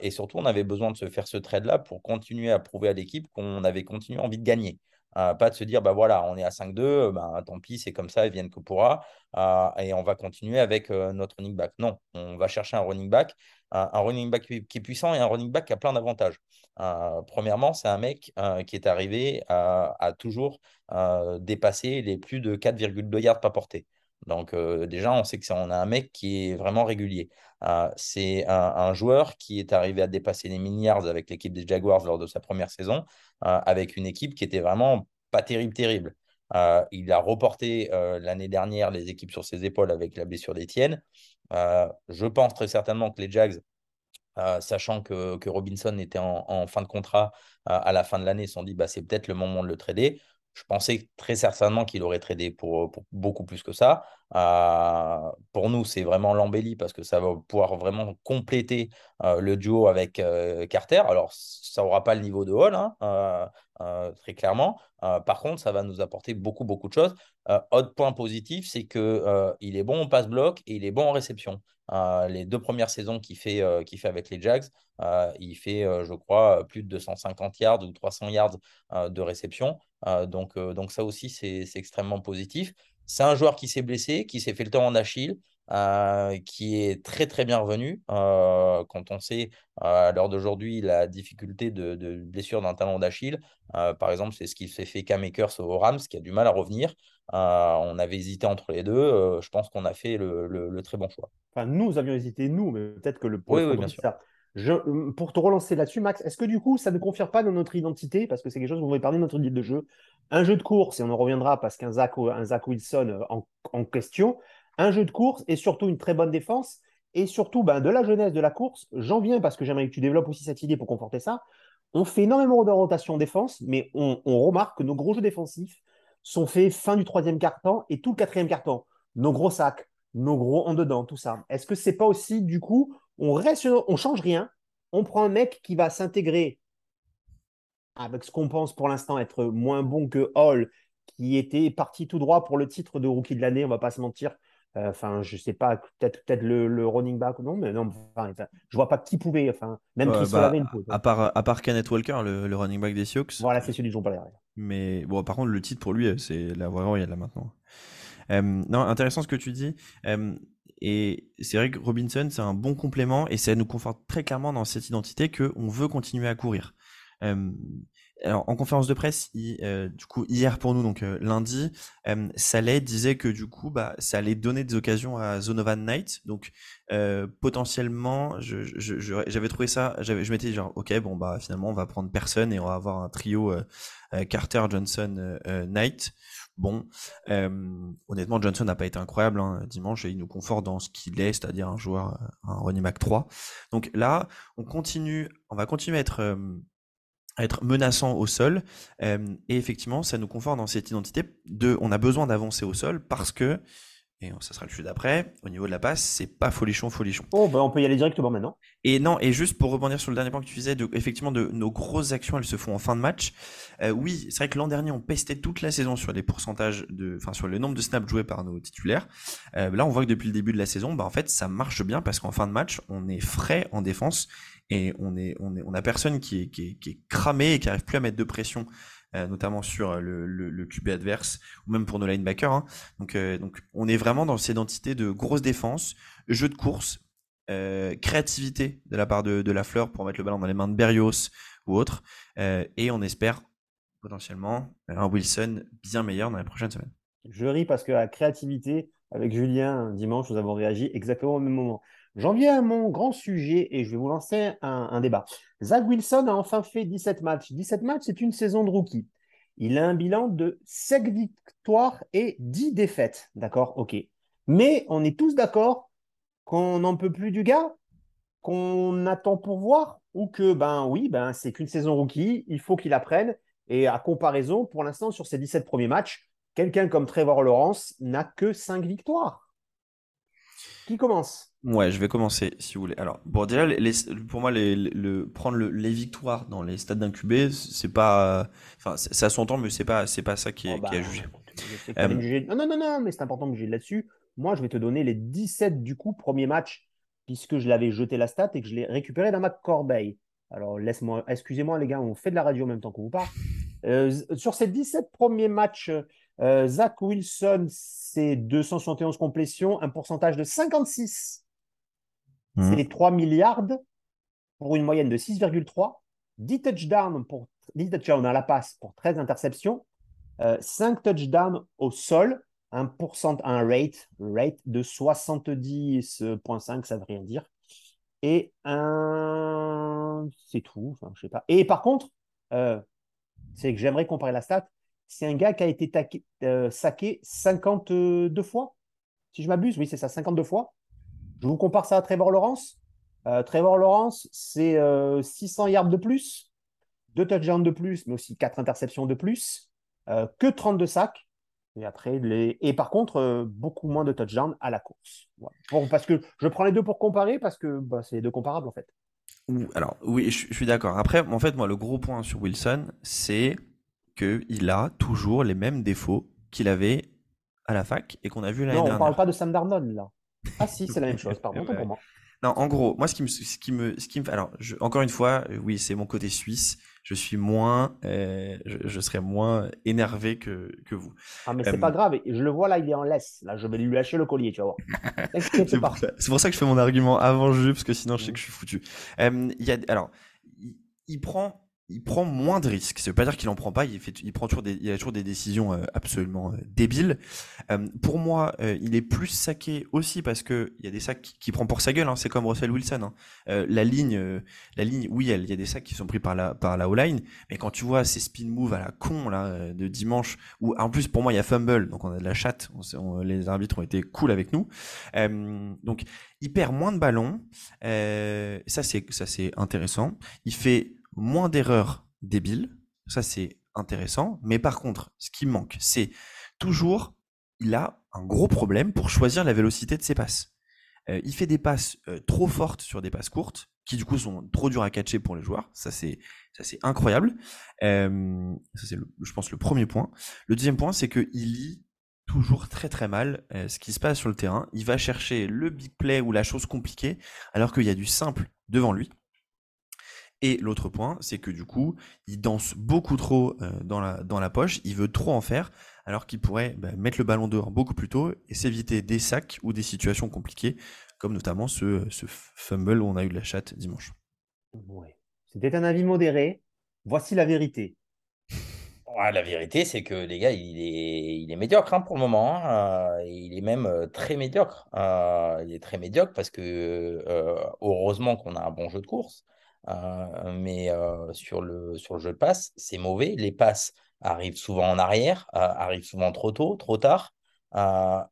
et surtout, on avait besoin de se faire ce trade-là pour continuer à prouver à l'équipe qu'on avait continué envie de gagner. Euh, pas de se dire, bah voilà, on est à 5-2, bah, tant pis, c'est comme ça, ils viennent que pourra, euh, et on va continuer avec euh, notre running back. Non, on va chercher un running back, un, un running back qui, est puissant et un running back qui a plein d'avantages. Euh, premièrement, c'est un mec euh, qui est arrivé à, toujours euh, dépasser les plus de 4,2 yards par portée. Donc euh, déjà, on sait que on a un mec qui est vraiment régulier. Euh, c'est un, joueur qui est arrivé à dépasser les 1000 yards avec l'équipe des Jaguars lors de sa première saison, euh, avec une équipe qui était vraiment pas terrible, terrible. Euh, il a reporté euh, l'année dernière les équipes sur ses épaules avec la blessure d'Étienne. Euh, je pense très certainement que les Jags, sachant que, Robinson était en, fin de contrat à la fin de l'année, se sont dit bah, c'est peut-être le moment de le trader. Je pensais très certainement qu'il aurait tradé pour, pour beaucoup plus que ça. Euh, pour nous, c'est vraiment l'embellie parce que ça va pouvoir vraiment compléter euh, le duo avec euh, Carter. Alors, ça n'aura pas le niveau de Hall, hein, euh, euh, très clairement. Euh, par contre, ça va nous apporter beaucoup, beaucoup de choses. Euh, autre point positif, c'est qu'il euh, est bon en passe-bloc et il est bon en réception. Euh, les deux premières saisons qu'il fait, euh, fait avec les Jags, euh, il fait, euh, je crois, plus de 250 yards ou 300 yards euh, de réception. Euh, donc, euh, donc, ça aussi, c'est extrêmement positif. C'est un joueur qui s'est blessé, qui s'est fait le temps en Achille, euh, qui est très très bien revenu. Euh, quand on sait euh, à l'heure d'aujourd'hui la difficulté de, de blessure d'un talon d'Achille, par exemple, c'est ce qui s'est fait K-Makers au Rams, qui a du mal à revenir. on avait hésité entre les deux. je pense qu'on a fait le, le, très bon choix. Enfin, nous avions hésité, nous, mais peut-être que le oui, oui, bien sûr. Ça. Je, pour te relancer là-dessus, Max, est-ce que du coup, ça ne confère pas dans notre identité, parce que c'est quelque chose dont on va de notre guide de jeu, un jeu de course, et on en reviendra parce qu'un Zach, un Zach Wilson en, en question, un jeu de course et surtout une très bonne défense. Et surtout, ben, de la jeunesse de la course, j'en viens parce que j'aimerais que tu développes aussi cette idée pour conforter ça. On fait énormément de rotation défense, mais on, remarque que nos gros jeux défensifs sont faits fin du troisième quart-temps et tout le quatrième quart-temps. Nos gros sacs, nos gros en dedans, tout ça. Est-ce que c'est pas aussi, du coup, on reste, on change rien, on prend un mec qui va s'intégrer avec ce qu'on pense pour l'instant être moins bon que Hall, qui était parti tout droit pour le titre de rookie de l'année, on va pas se mentir. Euh, enfin, je sais pas, peut-être peut-être le, running back ou non, mais non, enfin, je vois pas qui pouvait, enfin, même qui bah, une. À part, à part Kenneth Walker, le, running back des Sioux. Voilà, c'est celui dont on Mais bon, par contre, le titre pour lui, c'est la voie royale là maintenant. Euh, non, intéressant ce que tu dis. Euh, et c'est vrai que Robinson, c'est un bon complément et ça nous conforte très clairement dans cette identité qu'on veut continuer à courir. Alors, en conférence de presse, euh, du coup, hier pour nous, donc euh, lundi, euh, Saleh disait que du coup, bah, ça allait donner des occasions à Zonovan Knight. Donc, potentiellement, j'avais trouvé ça, je m'étais dit genre, ok, bon, bah, finalement, on va prendre personne et on va avoir un trio Carter, Johnson, Knight. Bon, honnêtement, Johnson n'a pas été incroyable hein, dimanche et il nous conforte dans ce qu'il est, c'est-à-dire un joueur, un running back 3. Donc là, on continue, on va continuer à être être menaçant au sol. et effectivement, ça nous conforte dans cette identité de, on a besoin d'avancer au sol parce que, et ça sera le sujet d'après, au niveau de la passe, c'est pas folichon, folichon. Oh, bah on peut y aller directement maintenant. Et non, et juste pour rebondir sur le dernier point que tu disais, de, effectivement, de nos grosses actions, elles se font en fin de match. Euh, oui, c'est vrai que l'an dernier, on pestait toute la saison sur les pourcentages de, enfin, sur le nombre de snaps joués par nos titulaires. Euh, là, on voit que depuis le début de la saison, bah, en fait, ça marche bien parce qu'en fin de match, on est frais en défense et on est, on est, on a personne qui est, qui est, qui est cramé et qui arrive plus à mettre de pression, euh, notamment sur le, le, le, QB adverse ou même pour nos linebackers. Hein. Donc, euh, donc, on est vraiment dans cette identité de grosse défense, jeu de course, euh, créativité de la part de, de la fleur pour mettre le ballon dans les mains de Berrios ou autre, euh, et on espère potentiellement un Wilson bien meilleur dans les prochaines semaines. Je ris parce que la créativité, avec Julien dimanche, nous avons réagi exactement au même moment. J'en viens à mon grand sujet et je vais vous lancer un, débat. Zach Wilson a enfin fait 17 matchs. 17 matchs, c'est une saison de rookie. Il a un bilan de 5 victoires et 10 défaites. D'accord Ok. Mais on est tous d'accord qu'on n'en peut plus du gars, qu'on attend pour voir, ou que, ben oui, ben, c'est qu'une saison rookie, il faut qu'il apprenne. Et à comparaison, pour l'instant, sur ses 17 premiers matchs, quelqu'un comme Trevor Lawrence n'a que 5 victoires. Qui commence? Ouais, je vais commencer si vous voulez. Alors, bon, déjà, pour moi, les, le, prendre les victoires dans les stades QB, c'est pas. Enfin, ça s'entend, mais c'est pas, c'est pas ça qui est, oh, qui jugé. Euh, non, non, non, non, mais c'est important que j'ai là-dessus. Moi, je vais te donner les 17 du coup, premier match, puisque je l'avais jeté la stat et que je l'ai récupéré dans ma corbeille. Alors, laisse-moi, excusez-moi, les gars, on fait de la radio en même temps qu'on vous parle. Euh, sur ces 17 premiers matchs, euh, Zach Wilson, c'est 271 complétions, un pourcentage de 56 c'est les 3 milliards pour une moyenne de 6,3. 10 touchdowns, pour, 10 touchdowns à la passe pour 13 interceptions. 5 euh, touchdowns au sol. Un, un rate, rate de 70,5, ça veut rien dire. Et un. C'est tout. Enfin, je sais pas. Et par contre, euh, c'est que j'aimerais comparer la stat. C'est un gars qui a été euh, saqué 52 fois. Si je m'abuse, oui, c'est ça, 52 fois. Je vous compare ça à Trevor Lawrence. Euh, Trevor Lawrence, c'est 600 euh, yards de plus, 2 touchdowns de plus, mais aussi 4 interceptions de plus, que 32 sacs. Et, après, et par contre, beaucoup moins de touchdowns à la course. parce que je prends les deux pour comparer, parce que bah, c'est les deux comparables en fait. Alors, oui, je, suis d'accord. Après, en fait, moi, le gros point sur Wilson, c'est qu'il a toujours les mêmes défauts qu'il avait à la fac et qu'on a vu l'année dernière. Non, on parle pas de Sam Darnold là. Ah si, c'est la même chose, (laughs) pardon, pour moi. Non, en gros, moi, ce qui me, ce qui me, ce qui me, alors, je- encore une fois, euh, oui, c'est mon côté suisse. Je suis moins, euh, je, je serais moins énervé que, que vous. Ah, mais c'est Euh, pas grave. Je le vois là, il est en laisse. Là, je vais lui lâcher le collier, tu vas voir. (laughs) C'est pour, ça, c'est pour ça que je fais mon argument avant le jeu, parce que sinon je sais que je suis foutu. Euh, y a, alors, il, il prend, il prend moins de risques. Ça veut pas dire qu'il en prend pas. Il, fait, il prend toujours des, il a toujours des décisions euh, absolument euh, débiles. Euh, pour moi, euh, il est plus saqué aussi parce que il y a des sacs qu'il qui prend pour sa gueule. Hein. C'est comme Russell Wilson. hein. Euh, la ligne, euh, la ligne, oui, elle- il y a des sacs qui sont pris par la, par la O-line. Mais quand tu vois ces spin moves à la con là de dimanche, où en plus pour moi il y a fumble, donc on a de la chatte. Les arbitres ont été cool avec nous. Donc il perd moins de ballons. Ça c'est ça c'est intéressant. Il fait moins d'erreurs débiles. Ça c'est intéressant. Mais par contre, ce qui manque, c'est toujours il a un gros problème pour choisir la vélocité de ses passes. Euh, il fait des passes euh, trop fortes sur des passes courtes, qui du coup sont trop dures à catcher pour les joueurs. Ça c'est ça c'est incroyable. Euh, ça c'est je pense le premier point. Le deuxième point c'est que il lit toujours très très mal ce qui se passe sur le terrain. Il va chercher le big play ou la chose compliquée alors qu'il y a du simple devant lui. Et l'autre point, c'est que du coup, il danse beaucoup trop euh, dans, la, dans la poche, il veut trop en faire, alors qu'il pourrait bah, mettre le ballon dehors beaucoup plus tôt et s'éviter des sacs ou des situations compliquées, comme notamment ce, ce fumble où on a eu de la chatte dimanche. Ouais. C'était un avis modéré. Voici la vérité. (laughs) Ouais, la vérité, c'est que les gars, il est, il est médiocre hein, pour le moment. hein, euh, il est même euh, très médiocre. Euh, il est très médiocre parce que euh, heureusement qu'on a un bon jeu de course. Euh, mais euh, sur le, sur le jeu de passe, c'est mauvais. Les passes arrivent souvent en arrière, euh, arrivent souvent trop tôt, trop tard.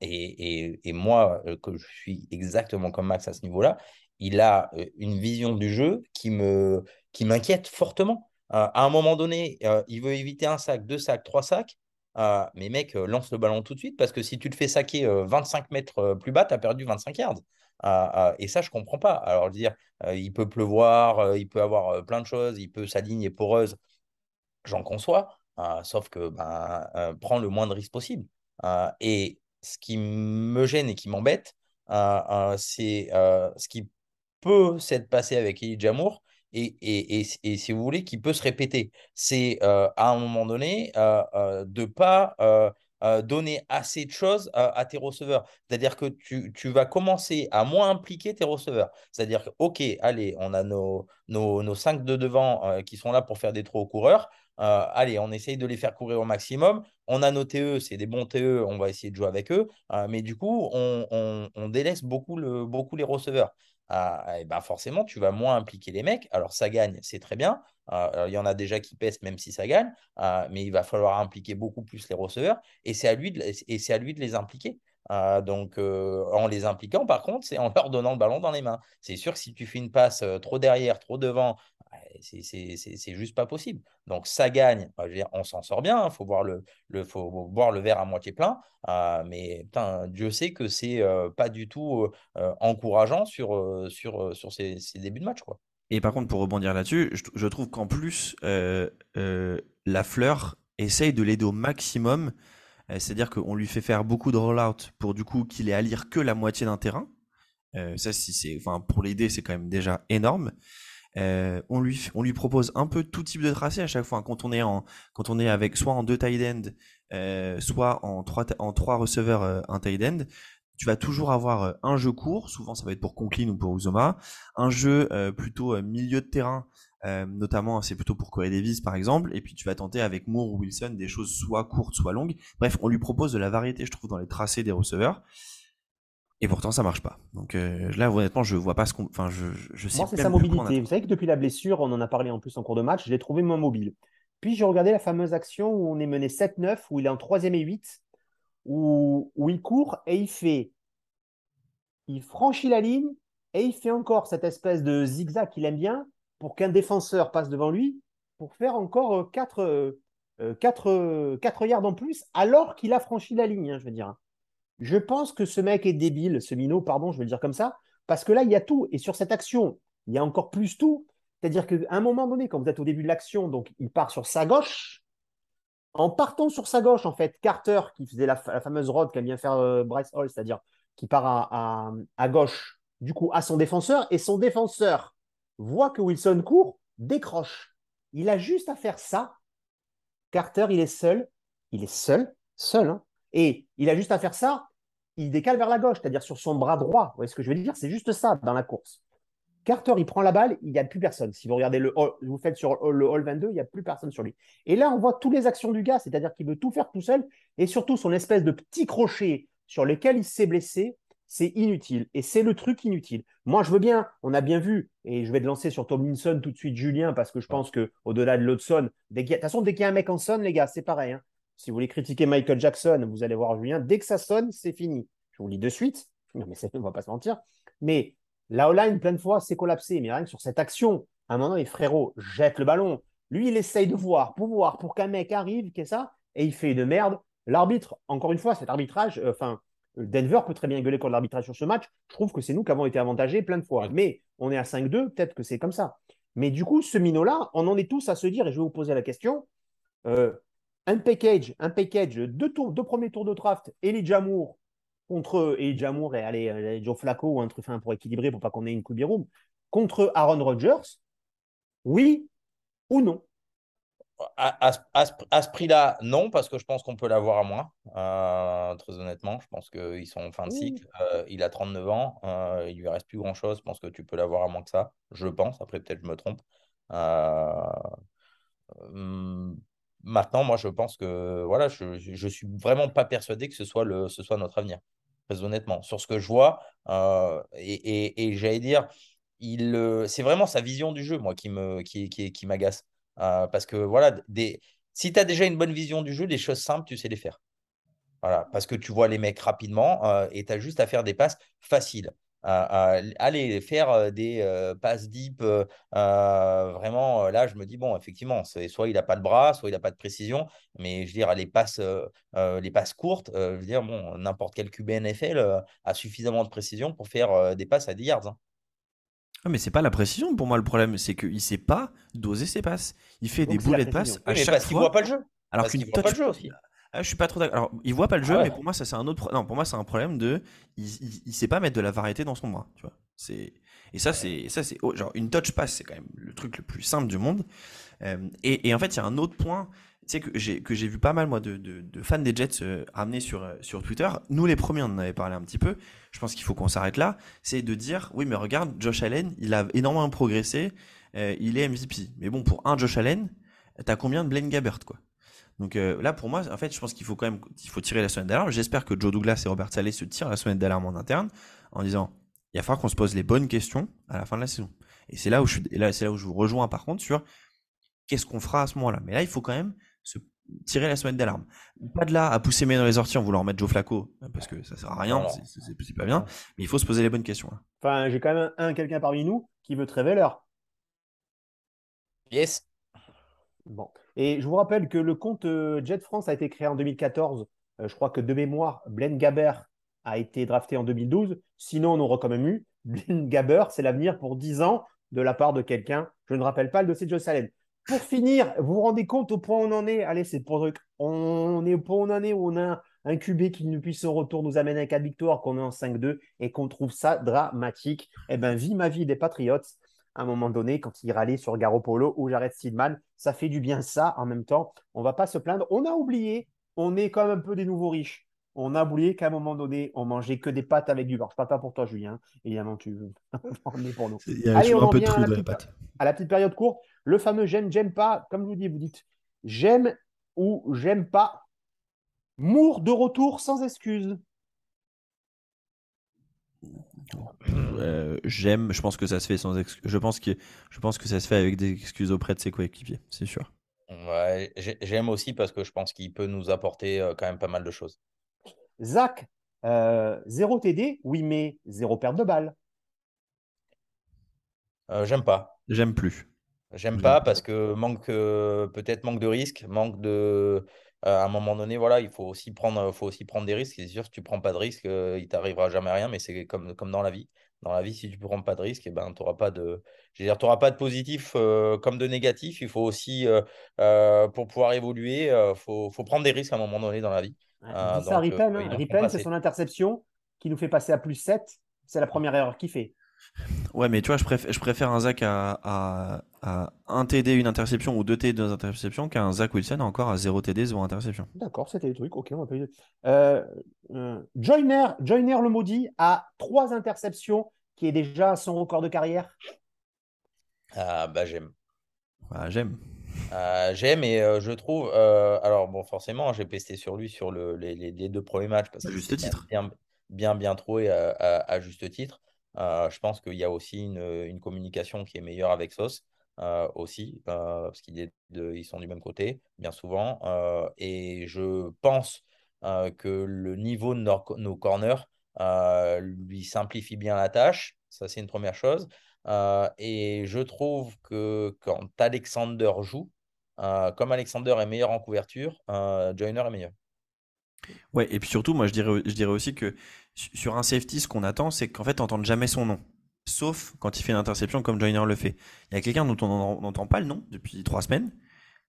Et, moi, que je suis exactement comme Max à ce niveau-là, il a une vision du jeu qui me, qui m'inquiète fortement. À un moment donné, il veut éviter un sac, deux sacs, trois sacs. Mais mec, lance le ballon tout de suite parce que si tu te fais saquer euh, 25 mètres plus bas, tu as perdu 25 yards. Et ça, je comprends pas. Alors, dire, euh, il peut pleuvoir, euh, il peut avoir euh, plein de choses, il peut sa ligne est poreuse, j'en conçois. Euh, sauf que ben, prends le moins de risques possible. Euh, et ce qui me gêne et qui m'embête, euh, c'est ce qui peut s'être passé avec Elie Jamour et, et, et, et si vous voulez, qui peut se répéter. C'est à un moment donné de ne pas euh, donner assez de choses euh, à tes receveurs. C'est-à-dire que tu, tu, vas commencer à moins impliquer tes receveurs. C'est-à-dire que, OK, allez, on a nos, nos, nos cinq de devant euh, qui sont là pour faire des trous aux coureurs. Allez, on essaye de les faire courir au maximum. On a nos TE, c'est des bons TE, on va essayer de jouer avec eux. Mais du coup, on, on, on délaisse beaucoup, le, beaucoup les receveurs. Et ben forcément, tu vas moins impliquer les mecs. Alors, ça gagne, c'est très bien. Euh, il y en a déjà qui pèsent, même si ça gagne. Euh, mais il va falloir impliquer beaucoup plus les receveurs. Et c'est à lui de, et c'est à lui de les impliquer. Donc, euh, en les impliquant, par contre, c'est en leur donnant le ballon dans les mains. C'est sûr que si tu fais une passe euh, trop derrière, trop devant, c'est juste pas possible. Donc, ça gagne. Dire, on s'en sort bien. Il faut, voir le, le, faut boire le verre à moitié plein. Euh, mais putain, Dieu sait que c'est euh, pas du tout encourageant sur, sur, sur ces, ces, débuts de match. Quoi. Et par contre, pour rebondir là-dessus, je, trouve qu'en plus, la fleur essaye de l'aider au maximum. C'est-à-dire qu'on lui fait faire beaucoup de roll-out pour du coup qu'il ait à lire que la moitié d'un terrain. Ça, si pour l'aider, c'est quand même déjà énorme. Euh, on lui, on lui propose un peu tout type de tracé à chaque fois. Quand on est en, quand on est avec soit en deux tight end, euh, soit en trois, en trois receveurs, euh, un tight end, tu vas toujours avoir un jeu court. Souvent, ça va être pour Conklin ou pour Uzoma. Un jeu euh, plutôt milieu de terrain, euh, notamment c'est plutôt pour Corey Davis par exemple. Et puis tu vas tenter avec Moore ou Wilson des choses soit courtes, soit longues. Bref, on lui propose de la variété, je trouve, dans les tracés des receveurs. Et pourtant, ça marche pas. Donc euh, là, honnêtement, je vois pas ce qu'on. Enfin, je, je sais Moi, c'est sa mobilité. Vous savez que depuis la blessure, on en a parlé en plus en cours de match, je l'ai trouvé moins mobile. Puis j'ai regardé la fameuse action où on est mené 7-9, où il est en 3 et 8, où, où il court et il fait. Il franchit la ligne et il fait encore cette espèce de zigzag qu'il aime bien pour qu'un défenseur passe devant lui pour faire encore 4, 4, 4 yards en plus alors qu'il a franchi la ligne, hein, je veux dire. Je pense que ce mec est débile, ce minot, pardon, je vais le dire comme ça, parce que là, il y a tout. Et sur cette action, il y a encore plus tout. C'est-à-dire qu'à un moment donné, quand vous êtes au début de l'action, donc il part sur sa gauche. En partant sur sa gauche, en fait, Carter, qui faisait la, fameuse rod qu'aime bien faire euh, Bryce Hall, c'est-à-dire qui part à, gauche, du coup, à son défenseur et son défenseur voit que Wilson court, décroche. Il a juste à faire ça. Carter, il est seul. Il est seul, seul. hein. Et il a juste à faire ça. Il décale vers la gauche, c'est-à-dire sur son bras droit. Vous voyez ce que je veux dire? C'est juste ça dans la course. Carter, il prend la balle, il n'y a plus personne. Si vous regardez le hall- vous faites sur le hall 22, il n'y a plus personne sur lui. Et là, on voit toutes les actions du gars, c'est-à-dire qu'il veut tout faire tout seul, et surtout son espèce de petit crochet sur lequel il s'est blessé, c'est inutile. Et c'est le truc inutile. Moi, je veux bien, on a bien vu, et je vais te lancer sur Tomlinson tout de suite, Julien, parce que je pense que au-delà de l'Odson, dès qu'il y a- de toute façon, dès qu'il y a un mec en sonne, les gars, c'est pareil. hein. Si vous voulez critiquer Michael Jackson, vous allez voir Julien, dès que ça sonne, c'est fini. Je vous le dis de suite. (laughs) Non, mais on va pas se mentir. Mais la O-line, plein de fois, c'est collapsé. Mais rien que sur cette action, à un moment donné, frérot, jette le ballon. Lui, il essaye de voir, pour voir, pour qu'un mec arrive, qu'est ça, et il fait une merde. L'arbitre, encore une fois, cet arbitrage, euh, enfin, euh, Denver peut très bien gueuler contre l'arbitrage sur ce match. Je trouve que c'est nous qui avons été avantagés plein de fois. Mais on est à 5-2, peut-être que c'est comme ça. Mais du coup, ce minot-là, on en est tous à se dire, et je vais vous poser la question, euh, un package, un package, deux, tours, deux premiers tours de draft, Elijah Moore contre Elijah Moore et allez, euh, Joe Flacco ou un truc enfin, pour équilibrer, pour pas qu'on ait une room, contre Aaron Rodgers, oui ou non? À, à ce- à ce- à ce prix-là, non, parce que je pense qu'on peut l'avoir à moins. euh, très honnêtement, je pense qu'ils sont en fin de cycle. Euh, il a 39 ans, euh, il lui reste plus grand-chose. Je pense que tu peux l'avoir à moins que ça. Je pense. Après, peut-être je me trompe. Maintenant, moi, je pense que voilà, je, je suis vraiment pas persuadé que ce soit, notre avenir. Très honnêtement, sur ce que je vois, euh, et, j'allais dire, il, euh, c'est vraiment sa vision du jeu, moi, qui me, qui, m'agace. Euh, parce que voilà, des, si tu as déjà une bonne vision du jeu, les choses simples, tu sais les faire. Voilà, parce que tu vois les mecs rapidement et tu as juste à faire des passes faciles. Aller faire des passes deep, vraiment, là, je me dis, bon, effectivement, soit il n'a pas de bras, soit il n'a pas de précision, mais je veux dire, les passes, les passes courtes, je veux dire, bon, n'importe quel QB NFL a suffisamment de précision pour faire des passes à 10 yards. hein. Ah, mais c'est pas la précision pour moi le problème, c'est qu'il sait pas doser ses passes. Il fait Donc, des boulets de passes à Oui, chaque parce qu'il fois. voit pas le jeu. alors qu'une voit pas touch- le jeu aussi. Ah, je suis pas trop d'accord. Alors, il voit pas le jeu, Ah ouais. mais pour moi, ça c'est un autre. pro- Non, pour moi, c'est un problème de. Il, il, il sait pas mettre de la variété dans son bras, tu vois. C'est et ça, c'est ça, c'est oh, genre une touch pass, c'est quand même le truc le plus simple du monde. Euh, et, et en fait, il y a un autre point, tu sais que j'ai que j'ai vu pas mal moi de, de, de fans des Jets euh, amener sur euh, sur Twitter. Nous, les premiers, on en avait parlé un petit peu. Je pense qu'il faut qu'on s'arrête là. C'est de dire, oui, mais regarde, Josh Allen, il a énormément progressé. euh, il est MVP. Mais bon, pour un Josh Allen, t'as combien de Blaine Gabbert, quoi? Donc euh, là, pour moi, en fait, je pense qu'il faut quand même il faut tirer la sonnette d'alarme. J'espère que Joe Douglas et Robert Saleh se tirent la sonnette d'alarme en interne en disant il va falloir qu'on se pose les bonnes questions à la fin de la saison. Et c'est là où je suis, et là, c'est là où je vous rejoins par contre sur qu'est-ce qu'on fera à ce moment-là. Mais là, il faut quand même se tirer la sonnette d'alarme. Pas de là à pousser mes dans les orties en voulant mettre Joe Flacco parce que ça sert à rien, non. c'est- pas bien. Mais il faut se poser les bonnes questions. là. Enfin, j'ai quand même un, quelqu'un parmi nous qui veut Treveller. Yes. Bon. Et je vous rappelle que le compte euh, Jet France a été créé en 2014. Euh, je crois que de mémoire, Blaine Gabbert a été drafté en 2012. Sinon, on aurait quand même eu (laughs) Blaine Gabbert, c'est l'avenir pour 10 ans de la part de quelqu'un. Je ne rappelle pas le dossier de Joe. Pour finir, vous vous rendez compte au point où on en est? Allez, c'est pour truc. On est au point où on en est où on a un QB qui, depuis son retour, nous amène à 4 victoires, qu'on est en 5-2 et qu'on trouve ça dramatique. Eh bien, vie ma vie des Patriots à un moment donné, quand il râlait sur Garoppolo ou Jared Steedman. Ça fait du bien ça en même temps. On va pas se plaindre. On a oublié, on est quand même un peu des nouveaux riches. On a oublié qu'à un moment donné, on mangeait que des pâtes avec du beurre. Parle pas pour toi, Julien. Évidemment, tu es (laughs) pour nous. Il y a Allez, on un peu de vient à trou la dans les petite- pattes. À la petite période courte, le fameux j'aime, j'aime pas. Comme je vous dis, vous dites j'aime ou j'aime pas. Mour de retour sans excuse. Euh, J'aime, je pense que ça se fait sans. Je pense que je pense que ça se fait avec des excuses auprès de ses coéquipiers, c'est sûr. Ouais, j'ai- j'aime aussi parce que je pense qu'il peut nous apporter euh, quand même pas mal de choses. Zach, euh, zéro TD, oui, mais zéro perte de balle. Euh, j'aime pas. J'aime plus. J'aime pas parce que manque euh, peut-être manque de risque, manque de euh, à un moment donné, voilà, il faut aussi prendre, faut aussi prendre des risques. C'est sûr, si tu prends pas de risque, euh, il t'arrivera jamais rien, mais c'est comme, comme dans la vie. Dans la vie, si tu prends pas de risque, eh ben, tu n'auras pas de, je veux dire, pas de positif euh, comme de négatif. Il faut aussi, euh, euh, pour pouvoir évoluer, il faut, faut prendre des risques à un moment donné dans la vie. Ah, ça euh, Ripen. hein. c'est son interception qui nous fait passer à plus 7. C'est la première erreur qu'il fait. Ouais, mais tu vois, je préfère, je préfère un Zach à, à, à 1 TD, une interception ou 2 TD, 2 interceptions qu'un Zach Wilson encore à 0 TD, 0 interception. D'accord, c'était le truc. Ok, on va pas y- euh, euh, Joyner, Joyner le maudit a trois interceptions, qui est déjà son record de carrière. Ah, bah, j'aime. Voilà, J'aime. Euh, j'aime et euh, je trouve. euh, alors, bon, forcément, j'ai pesté sur lui sur le, les, deux premiers matchs parce À que juste titre. bien, bien, bien trouvé à, à- à juste titre. Euh, je pense qu'il y a aussi une, communication qui est meilleure avec Sauce euh, aussi euh, parce qu'ils ils sont du même côté bien souvent. et je pense que le niveau de nos, nos corners lui simplifie bien la tâche. Ça, c'est une première chose. Et je trouve que quand Alexander joue, comme Alexander est meilleur en couverture, Joyner est meilleur. Ouais, et puis surtout, moi, je dirais, je dirais aussi que su- sur un safety, ce qu'on attend, c'est qu'en fait, on n'entende jamais son nom. Sauf quand il fait une interception comme Joyner le fait. Il y a quelqu'un dont on n'entend pas le nom depuis trois semaines,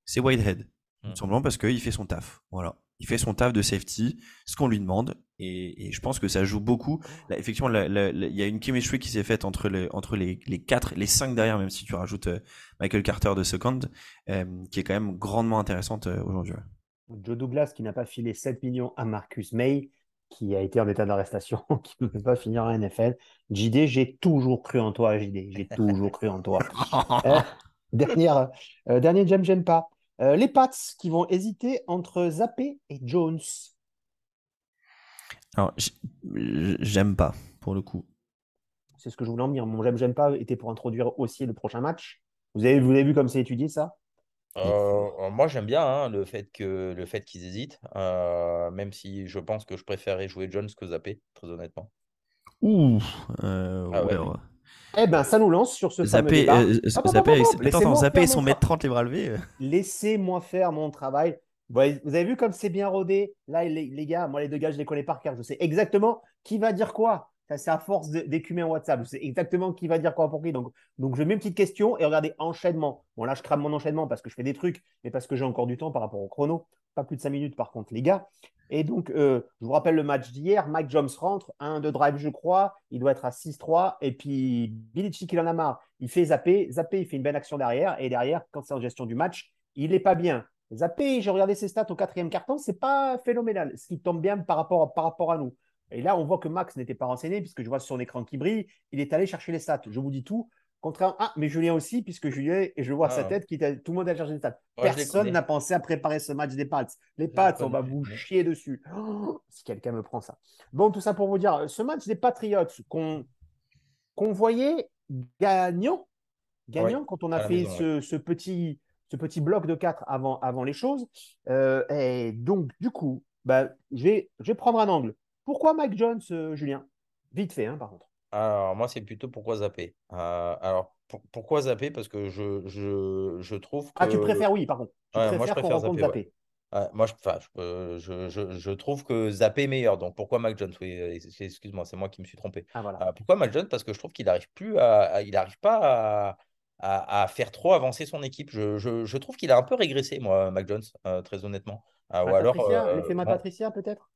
c'est Whitehead. Hmm. Simplement parce qu'il fait son taf. Voilà. Il fait son taf de safety, ce qu'on lui demande. Et, et je pense que ça joue beaucoup. Là, effectivement, il y a une chemistry qui s'est faite entre, les, entre les, les quatre, les cinq derrière, même si tu rajoutes euh, Michael Carter de second, euh, qui est quand même grandement intéressante euh, aujourd'hui. Joe Douglas qui n'a pas filé 7 millions à Marcus May, qui a été en état d'arrestation, (laughs) qui ne peut pas finir en NFL. JD, j'ai toujours cru en toi, JD. J'ai toujours cru en toi. (laughs) Euh, dernière, euh, dernier J'aime, j'aime pas. Euh, les Pats qui vont hésiter entre Zappé et Jones. Alors, j'aime pas, pour le coup. C'est ce que je voulais en dire. Mon J'aime, j'aime pas était pour introduire aussi le prochain match. Vous avez, vous avez vu comme c'est étudié ça? Euh, moi, j'aime bien hein, le fait que le fait qu'ils hésitent, euh, même si je pense que je préférais jouer Jones que Zappé, très honnêtement. Ouh. euh, Ah ouais, ouais. Eh ben, ça nous lance sur ce fameux Zappé, débat. euh, Hop, hop, Zappé hop, attends, laissez-moi attends, Zappé faire et son mon mètre 30 les bras levés. Laissez-moi faire mon travail. Vous avez vu comme c'est bien rodé? Là, les, les gars, moi, les deux gars, je les connais par cœur. Je sais exactement qui va dire quoi. C'est à force d'écumer WhatsApp. Je sais exactement qui va dire quoi pour qui. Donc, donc, je mets une petite question et regardez, enchaînement. Bon, là, je crame mon enchaînement parce que je fais des trucs, mais parce que j'ai encore du temps par rapport au chrono. Pas plus de 5 minutes, par contre, les gars. Et donc, euh, je vous rappelle le match d'hier. Mike Jones rentre, un de drive, je crois. Il doit être à 6-3. Et puis, Billy Chick, il en a marre. Il fait zapper. Zapper, il fait une belle action derrière. Et derrière, quand c'est en gestion du match, il n'est pas bien. Zappé, j'ai regardé ses stats au quatrième carton, c'est pas phénoménal, ce qui tombe bien par rapport à nous. Et là, on voit que Max n'était pas renseigné, puisque je vois sur son écran qui brille, il est allé chercher les stats. Je vous dis tout. Contrairement. Ah, mais Julien aussi, puisque Julien, et je vois Ah. sa tête, qui tout le monde a cherché les stats. Personne n'a pensé à préparer ce match des Pats. Les Pats, on va vous chier dessus. Oh, si quelqu'un me prend ça. Bon, tout ça pour vous dire, ce match des Patriots qu'on voyait gagnant, gagnant Ouais, quand on a fait maison, ce, ce petit, ce petit bloc de 4 avant, avant les choses. Euh, et donc, du coup, bah, je, vais, je vais prendre un angle. Pourquoi Mike Jones, euh, Julien? Vite fait, hein, par contre. Alors, moi, c'est plutôt pourquoi zapper. Euh, alors, pour- pourquoi zapper? Parce que je, je, je trouve Ah, tu que. préfères, oui, par contre. Tu Ouais, moi, je préfère rencontre zapper, ouais. Moi, je, enfin, je, euh, je, je- trouve que Zappé est meilleur. Donc, pourquoi Mac Jones? Oui, ex- excuse-moi, c'est moi qui me suis trompé. Ah, voilà. Euh, pourquoi Mac Jones? Parce que je trouve qu'il n'arrive plus à, il arrive pas à, à- à faire trop avancer son équipe. Je, je- je trouve qu'il a un peu régressé, moi, Mac Jones, euh, très honnêtement. Euh, ou alors, euh, l'effet Matt Patricia, peut-être?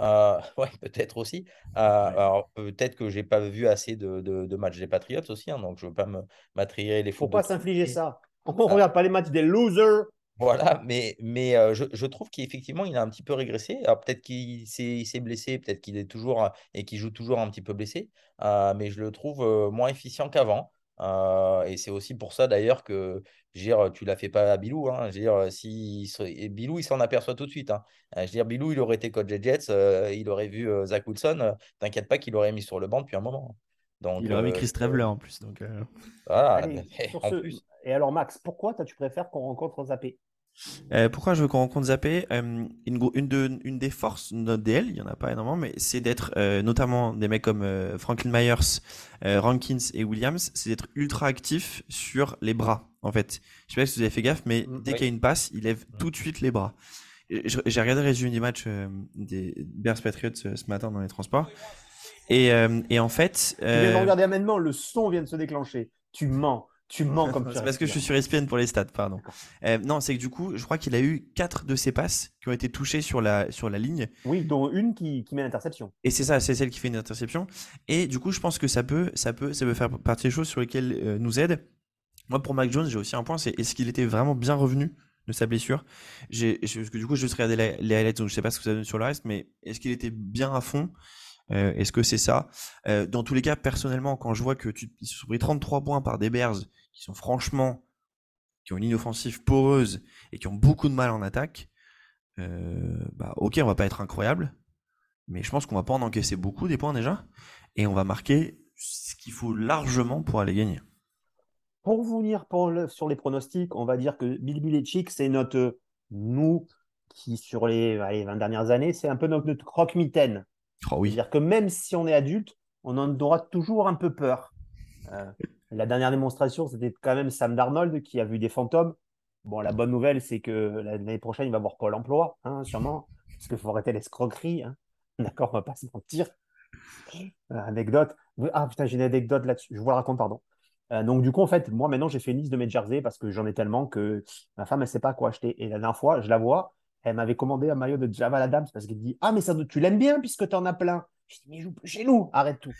Euh, (laughs) ouais, peut-être aussi. Euh, alors, peut-être que j'ai pas vu assez de, de, de matchs des Patriots aussi, hein, donc je veux pas me m'attirer les Faut fautes de pas s'infliger ça. On ne Ah. regarde pas les matchs des losers. Voilà, mais, mais euh, je, je trouve qu'effectivement, il a un petit peu régressé. Alors, peut-être qu'il s'est il blessé, peut-être qu'il est toujours euh, et qu'il joue toujours un petit peu blessé, euh, mais je le trouve euh, moins efficient qu'avant. Euh, et c'est aussi pour ça d'ailleurs que je veux dire, tu l'as fait pas à Bilou. Hein, je veux dire, si, et Bilou, il s'en aperçoit tout de suite. Hein. Euh, Je veux dire, Bilou, il aurait été coach des Jets, euh, il aurait vu euh, Zach Wilson. euh, T'inquiète pas qu'il aurait mis sur le banc depuis un moment. Donc, Il aurait mis Chris Traveler en plus. Donc, euh, voilà, Allez, mais sur en ce- plus. Et alors, Max, pourquoi tu préfères qu'on rencontre Zappé Euh, pourquoi je veux qu'on rencontre Zappé Euh, une, gro- une, de- une des forces de notre DL, il y en a pas énormément, mais c'est d'être euh, notamment des mecs comme Franklin Myers, Rankins et Williams, c'est d'être ultra actif sur les bras. En fait, je sais pas si vous avez fait gaffe, mais Mm, dès oui. qu'il y a une passe, il lève Mm. tout de suite les bras. J'ai regardé le résumé du match des Bears Patriots ce matin dans les transports, et, et en fait, Tu viens de regarder amènement, le son vient de se déclencher. Tu mens. Tu mens comme tu C'est parce que je suis sur ESPN pour les stats, pardon. Euh, non, c'est que du coup, je crois qu'il a eu 4 de ses passes qui ont été touchées sur la, sur la ligne. Oui, dont une qui, qui met l'interception. Et c'est ça, c'est celle qui fait une interception. Et du coup, je pense que ça peut, ça peut, ça peut faire partie des choses sur lesquelles euh, nous aide. Moi, pour Mac Jones, j'ai aussi un point, c'est est-ce qu'il était vraiment bien revenu de sa blessure? J'ai, Parce que du coup, je vais regarder les, les highlights, donc je sais pas ce que ça donne sur le reste, mais est-ce qu'il était bien à fond? Euh, Est-ce que c'est ça? Euh, Dans tous les cas, personnellement, quand je vois que tu ils se sont pris 33 points par des Bears qui sont franchement, qui ont une ligne offensive poreuse et qui ont beaucoup de mal en attaque, euh, bah ok, on va pas être incroyable, mais je pense qu'on va pas en encaisser beaucoup des points déjà, et on va marquer ce qu'il faut largement pour aller gagner. Pour vous venir pour le- sur les pronostics, on va dire que Bill Belichick, c'est notre, nous, qui sur les, allez, 20 dernières années, c'est un peu notre, notre croque-mitaine. Oh oui. C'est-à-dire que même si on est adulte, on en aura toujours un peu peur. Euh, la dernière démonstration, c'était quand même Sam Darnold qui a vu des fantômes. Bon, la bonne nouvelle, c'est que l'année prochaine, il va voir Pôle emploi, hein, sûrement, parce qu'il faut arrêter l'escroquerie. hein. (laughs) D'accord, on va pas se mentir. Euh, anecdote. Ah putain, j'ai une anecdote là-dessus. Je vous la raconte, pardon. Euh, donc, du coup, en fait, moi, maintenant, j'ai fait une liste de mes jerseys parce que j'en ai tellement que ma femme, elle sait pas quoi acheter. Et la dernière fois, je la vois, elle m'avait commandé un maillot de Jamal Adams parce qu'elle dit Ah, mais ça, tu l'aimes bien puisque tu en as plein. Je dis Mais joue chez nous, arrête tout.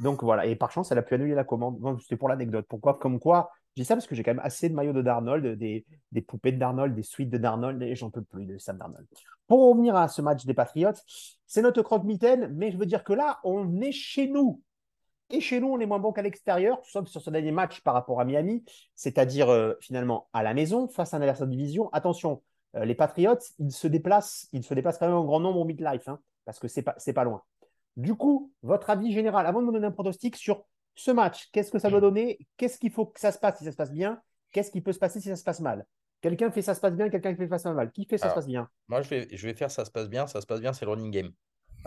Donc voilà, et par chance, elle a pu annuler la commande. C'était pour l'anecdote. Pourquoi? Comme quoi, je dis ça parce que j'ai quand même assez de maillots de Darnold, des, poupées de Darnold, des suites de Darnold, et j'en peux plus de Sam Darnold. Pour revenir à ce match des Patriots, c'est notre croque-mitaine, mais je veux dire que là, on est chez nous. Et chez nous, on est moins bon qu'à l'extérieur, sauf sur ce dernier match par rapport à Miami, c'est-à-dire euh, finalement à la maison, face à un adversaire de division. Attention, euh, les Patriots, ils se déplacent, ils se déplacent quand même en grand nombre au midlife, hein, parce que c'est pas loin. Du coup, votre avis général, avant de me donner un pronostic sur ce match, qu'est-ce que ça doit donner? Qu'est-ce qu'il faut que ça se passe si ça se passe bien? Qu'est-ce qui peut se passer si ça se passe mal? Quelqu'un fait ça se passe bien, quelqu'un fait ça se passe mal. Qui fait ça se passe bien? Moi, je vais, je vais faire ça se passe bien. Ça se passe bien, c'est le running game.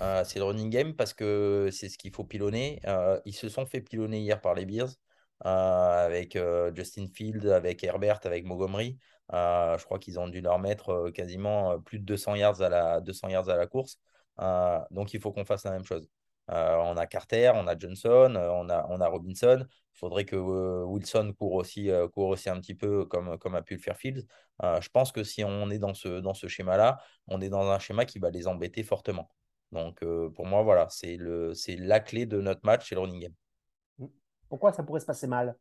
Euh, c'est le running game parce que c'est ce qu'il faut pilonner. Euh, ils se sont fait pilonner hier par les Bears euh, avec Justin Field, avec Herbert, avec Montgomery. Je crois qu'ils ont dû leur mettre quasiment plus de 200 yards à la, 200 yards à la course. Euh, donc, il faut qu'on fasse la même chose. Euh, on a Carter, on a Johnson, euh, on a, on a Robinson. Il faudrait que Wilson court aussi, euh, aussi un petit peu comme, comme a pu le faire Fields. Je pense que si on est dans ce, dans ce schéma-là, on est dans un schéma qui va les embêter fortement. Donc, pour moi, voilà, c'est la clé de notre match, c'est le running game. Pourquoi ça pourrait se passer mal?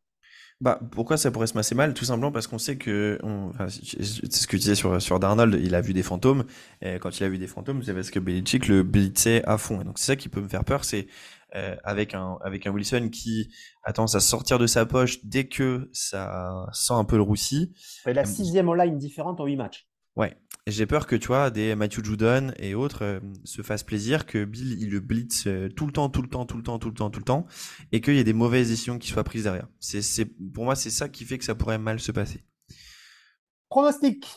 Bah, pourquoi ça pourrait se passer mal? Tout simplement parce qu'on sait que, on- enfin, c'est ce que tu disais sur, sur Darnold, il a vu des fantômes. Et quand il a vu des fantômes, c'est parce que Belichick le blitzait à fond. Et donc c'est ça qui peut me faire peur, c'est euh, avec un avec un Wilson qui a tendance à sortir de sa poche dès que ça sent un peu le roussi. C'est la Euh, sixième line différente en huit matchs. Ouais. J'ai peur que tu vois des Matthew Judon et autres euh, se fassent plaisir, que Bill il le blitz euh, tout le temps, tout le temps, tout le temps, tout le temps, tout le temps, et qu'il y ait des mauvaises décisions qui soient prises derrière. C'est c'est pour moi c'est ça qui fait que ça pourrait mal se passer. Pronostic.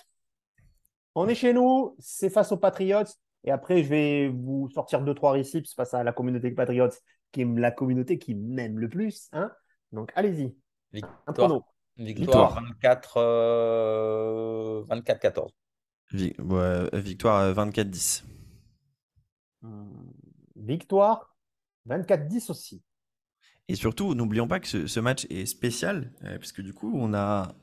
On est chez nous, c'est face aux Patriots. Et après, je vais vous sortir deux, trois récits face à la communauté des Patriots, qui est la communauté qui m'aime le plus. Hein Donc, allez-y. Un Victoire, prono. victoire 24, euh, 24-14. Vi- ouais, victoire euh, 24-10. Hum, Victoire. 24-10 aussi. Et surtout, n'oublions pas que ce, ce match est spécial, euh, puisque du coup, on a,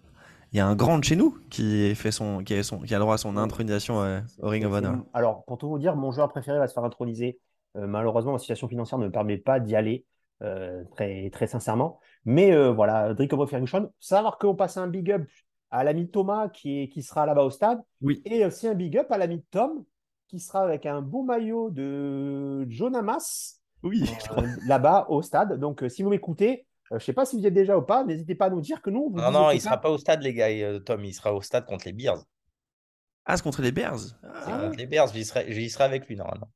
il y a un grand de chez nous qui, fait son, qui, a son, qui a le droit à son intronisation euh, au Ring of Honor. Alors, pour tout vous dire, mon joueur préféré va se faire introniser. Euh, malheureusement, ma situation financière ne me permet pas d'y aller, euh, très, très sincèrement. Mais euh, voilà, of Ferguson. Savoir qu'on passe un big up à l'ami Thomas qui, est, qui sera là-bas au stade. Oui. Et aussi un big up à l'ami Tom qui sera avec un beau maillot de John Hamas Oui, euh, (laughs) là-bas au stade. Donc, euh, si vous m'écoutez, euh, je ne sais pas si vous y êtes déjà ou pas, n'hésitez pas à nous dire que nous. vous Non, vous non, il sera pas au stade, les gars, euh, Tom. Il sera au stade contre les Bears. Ah, c'est contre les Bears. Ah. contre les Bears, j'y serai, j'y serai avec lui, normalement.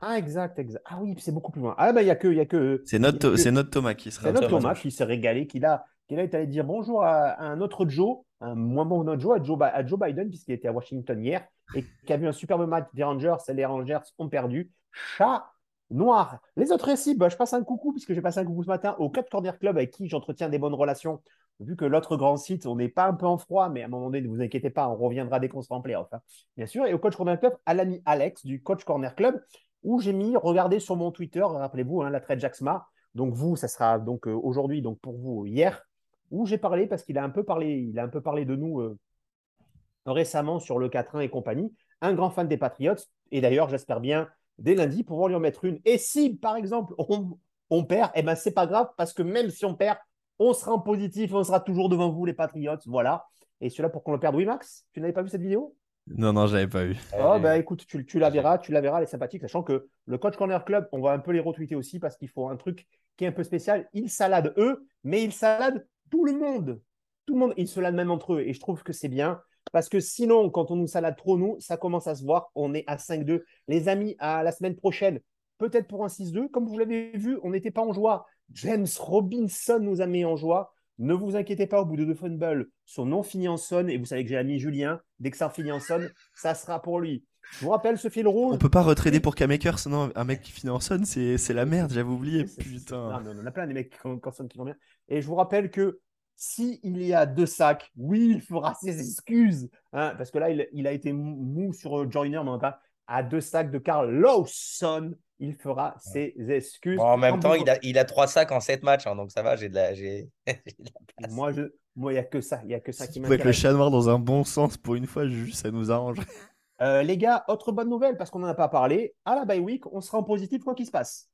Ah, exact, exact. Ah oui, c'est beaucoup plus loin. Ah, ben, il n'y a que. il Y a que C'est notre, notre Thomas qui sera. C'est notre Thomas. Thomas qui s'est régalé, qui a, qui est allé dire bonjour à, un autre Joe, un moins bon autre Joe, à Joe, à Joe Biden, puisqu'il était à Washington hier, et qui a vu un superbe match des Rangers, et les Rangers ont perdu. Chat noir. Les autres récits, bah, je passe un coucou, puisque j'ai passé un coucou ce matin au Cut Corner Club, avec qui j'entretiens des bonnes relations. Vu que l'autre grand site, on n'est pas un peu en froid, mais à un moment donné, ne vous inquiétez pas, on reviendra dès qu'on sera en playoff. hein. Bien sûr. Et au Coach Corner Club, à l'ami Alex du Coach Corner Club, où j'ai mis, regardez sur mon Twitter, rappelez-vous, hein, la trade Jacksma. Donc vous, ça sera donc euh, aujourd'hui, donc pour vous hier, où j'ai parlé parce qu'il a un peu parlé, il a un peu parlé de nous euh, récemment sur le 4-1 et compagnie. Un grand fan des Patriots. Et d'ailleurs, j'espère bien dès lundi pouvoir lui en mettre une. Et si, par exemple, on, on perd, eh ben c'est pas grave parce que même si on perd, on sera en positif, on sera toujours devant vous, les Patriots. Voilà. Et cela pour qu'on le perde. Oui, Max, tu n'avais pas vu cette vidéo? Non, non, j'avais pas vu. Oh, bah écoute, tu, tu la verras, tu la verras, elle est sympathique, sachant que le Coach Corner Club, on va un peu les retweeter aussi parce qu'il faut un truc qui est un peu spécial. Ils saladent eux, mais ils saladent tout le monde. Tout le monde, ils se saladent même entre eux. Et je trouve que c'est bien parce que sinon, quand on nous salade trop, nous, ça commence à se voir. On est à 5-2. Les amis, à la semaine prochaine, peut-être pour un 6-2. Comme vous l'avez vu, on n'était pas en joie. James Robinson nous a mis en joie. Ne vous inquiétez pas, au bout de deux fumbles, son nom finit en son. Et vous savez que j'ai ami Julien. Dès que ça finit en son, ça sera pour lui. Je vous rappelle ce fil rouge. On peut pas retrader pour K-Maker, sinon un mec qui finit en son, c'est c'est la merde, j'avais oublié. Putain. non, mais on en a plein des mecs qui consomment qui vont bien. Et je vous rappelle que si il y a deux sacs, oui, il fera ses excuses. hein, parce que là, il, il a été mou- sur euh, Joyner, mais on pas à deux sacs de Carl Lawson. Il fera ses excuses. Bon, en même temps, il a, il a trois sacs en sept matchs, hein, donc ça va, j'ai de la, j'ai (laughs) j'ai de la place. Moi, je, moi, il n'y a que ça. Il y a que ça Si qui tu pouvais être le m'intéresse. chat noir dans un bon sens pour une fois, juste ça nous arrange. Euh, les gars, autre bonne nouvelle, parce qu'on n'en a pas parlé. À la bye week, on sera en positif quoi qu'il se passe.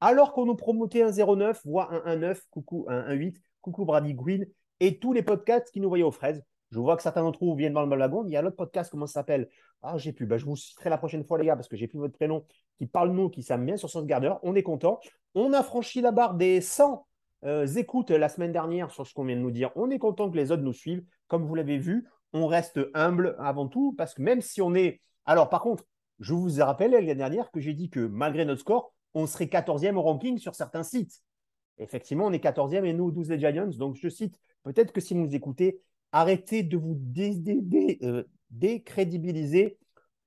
Alors qu'on nous promotait un 09, voire un 1-9, coucou un 1-8, coucou Brady Green, et tous les podcasts qui nous voyaient aux fraises. Je vois que certains d'entre vous viennent dans le wagon. Il y a l'autre podcast, comment ça s'appelle? Ah, j'ai plus. Bah, je vous citerai la prochaine fois, les gars, parce que j'ai plus votre prénom, qui parle nous, qui s'aime bien sur Sauce Garder. On est content. On a franchi la barre des 100 euh, écoutes la semaine dernière sur ce qu'on vient de nous dire. On est content que les autres nous suivent. Comme vous l'avez vu, on reste humble avant tout, parce que même si on est. Alors, par contre, je vous rappelle l'année dernière que j'ai dit que malgré notre score, on serait 14e au ranking sur certains sites. Effectivement, on est 14e et nous 12 les Giants. Donc, je cite, peut-être que si vous nous écoutez, arrêtez de vous euh, décrédibiliser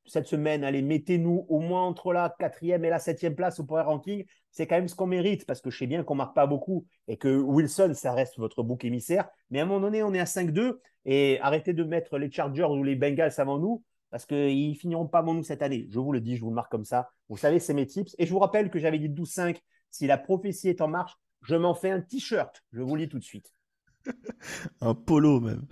cette semaine. Allez, mettez-nous au moins entre la 4e et la 7e place au Power Ranking. C'est quand même ce qu'on mérite parce que je sais bien qu'on marque pas beaucoup et que Wilson, ça reste votre bouc émissaire. Mais à un moment donné, on est à 5-2 et arrêtez de mettre les Chargers ou les Bengals avant nous parce qu'ils finiront pas avant nous cette année. Je vous le dis, je vous le marque comme ça. Vous savez, c'est mes tips. Et je vous rappelle que j'avais dit 12-5. Si la prophétie est en marche, je m'en fais un t-shirt. Je vous le dis tout de suite. (laughs) Un polo même.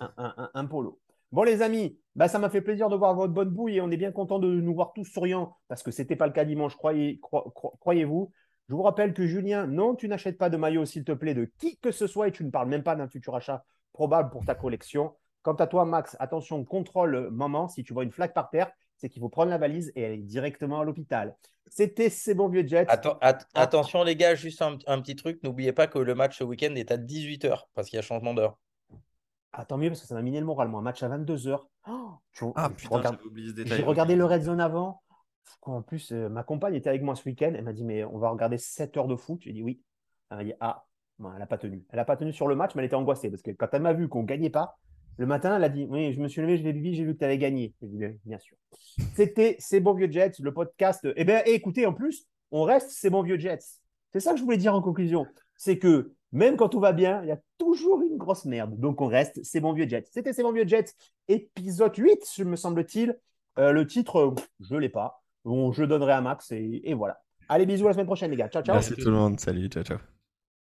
Un, un- un- un polo. Bon, les amis, bah, ça m'a fait plaisir de voir votre bonne bouille et on est bien content de nous voir tous souriants parce que ce n'était pas le cas dimanche, croyez, cro- cro- croyez-vous. Je vous rappelle que Julien, non, tu n'achètes pas de maillot, s'il te plaît, de qui que ce soit et tu ne parles même pas d'un futur achat probable pour ta collection. Quant à toi, Max, attention, contrôle maman. Si tu vois une flaque par terre, c'est qu'il faut prendre la valise et aller directement à l'hôpital. C'était ces bons vieux Jets. Atten- at-. Attention, les gars, juste un, un petit truc. N'oubliez pas que le match ce week-end est à 18h parce qu'il y a changement d'heure. Ah, tant mieux parce que ça m'a miné le moral. Moi, un match à 22h. Tu, Ah putain, oublié ce J'ai regardé le Red Zone avant. En plus, euh, ma compagne était avec moi ce week-end. Elle m'a dit, mais on va regarder 7 heures de foot. J'ai dit oui. Elle m'a dit, ah, Bon, elle n'a pas tenu. Elle n'a pas tenu sur le match, mais elle était angoissée parce que quand elle m'a vu qu'on ne gagnait pas, le matin, elle a dit, oui, je me suis levé, je l'ai vu, j'ai vu que tu avais gagné. J'ai dit, bien, bien sûr. C'était Ces bons vieux Jets, le podcast. Eh bien, écoutez, en plus, on reste Ces bons vieux Jets. C'est ça que je voulais dire en conclusion. C'est que même quand tout va bien, il y a toujours une grosse merde. Donc, on reste Ces bons vieux Jets. C'était Ces bons vieux Jets, épisode 8, me semble-t-il. Euh, le titre, euh, je ne l'ai pas. Bon, je donnerai à Max et, et voilà. Allez, bisous à la semaine prochaine, les gars. Ciao, ciao. Merci tout le monde. Salut, ciao, ciao.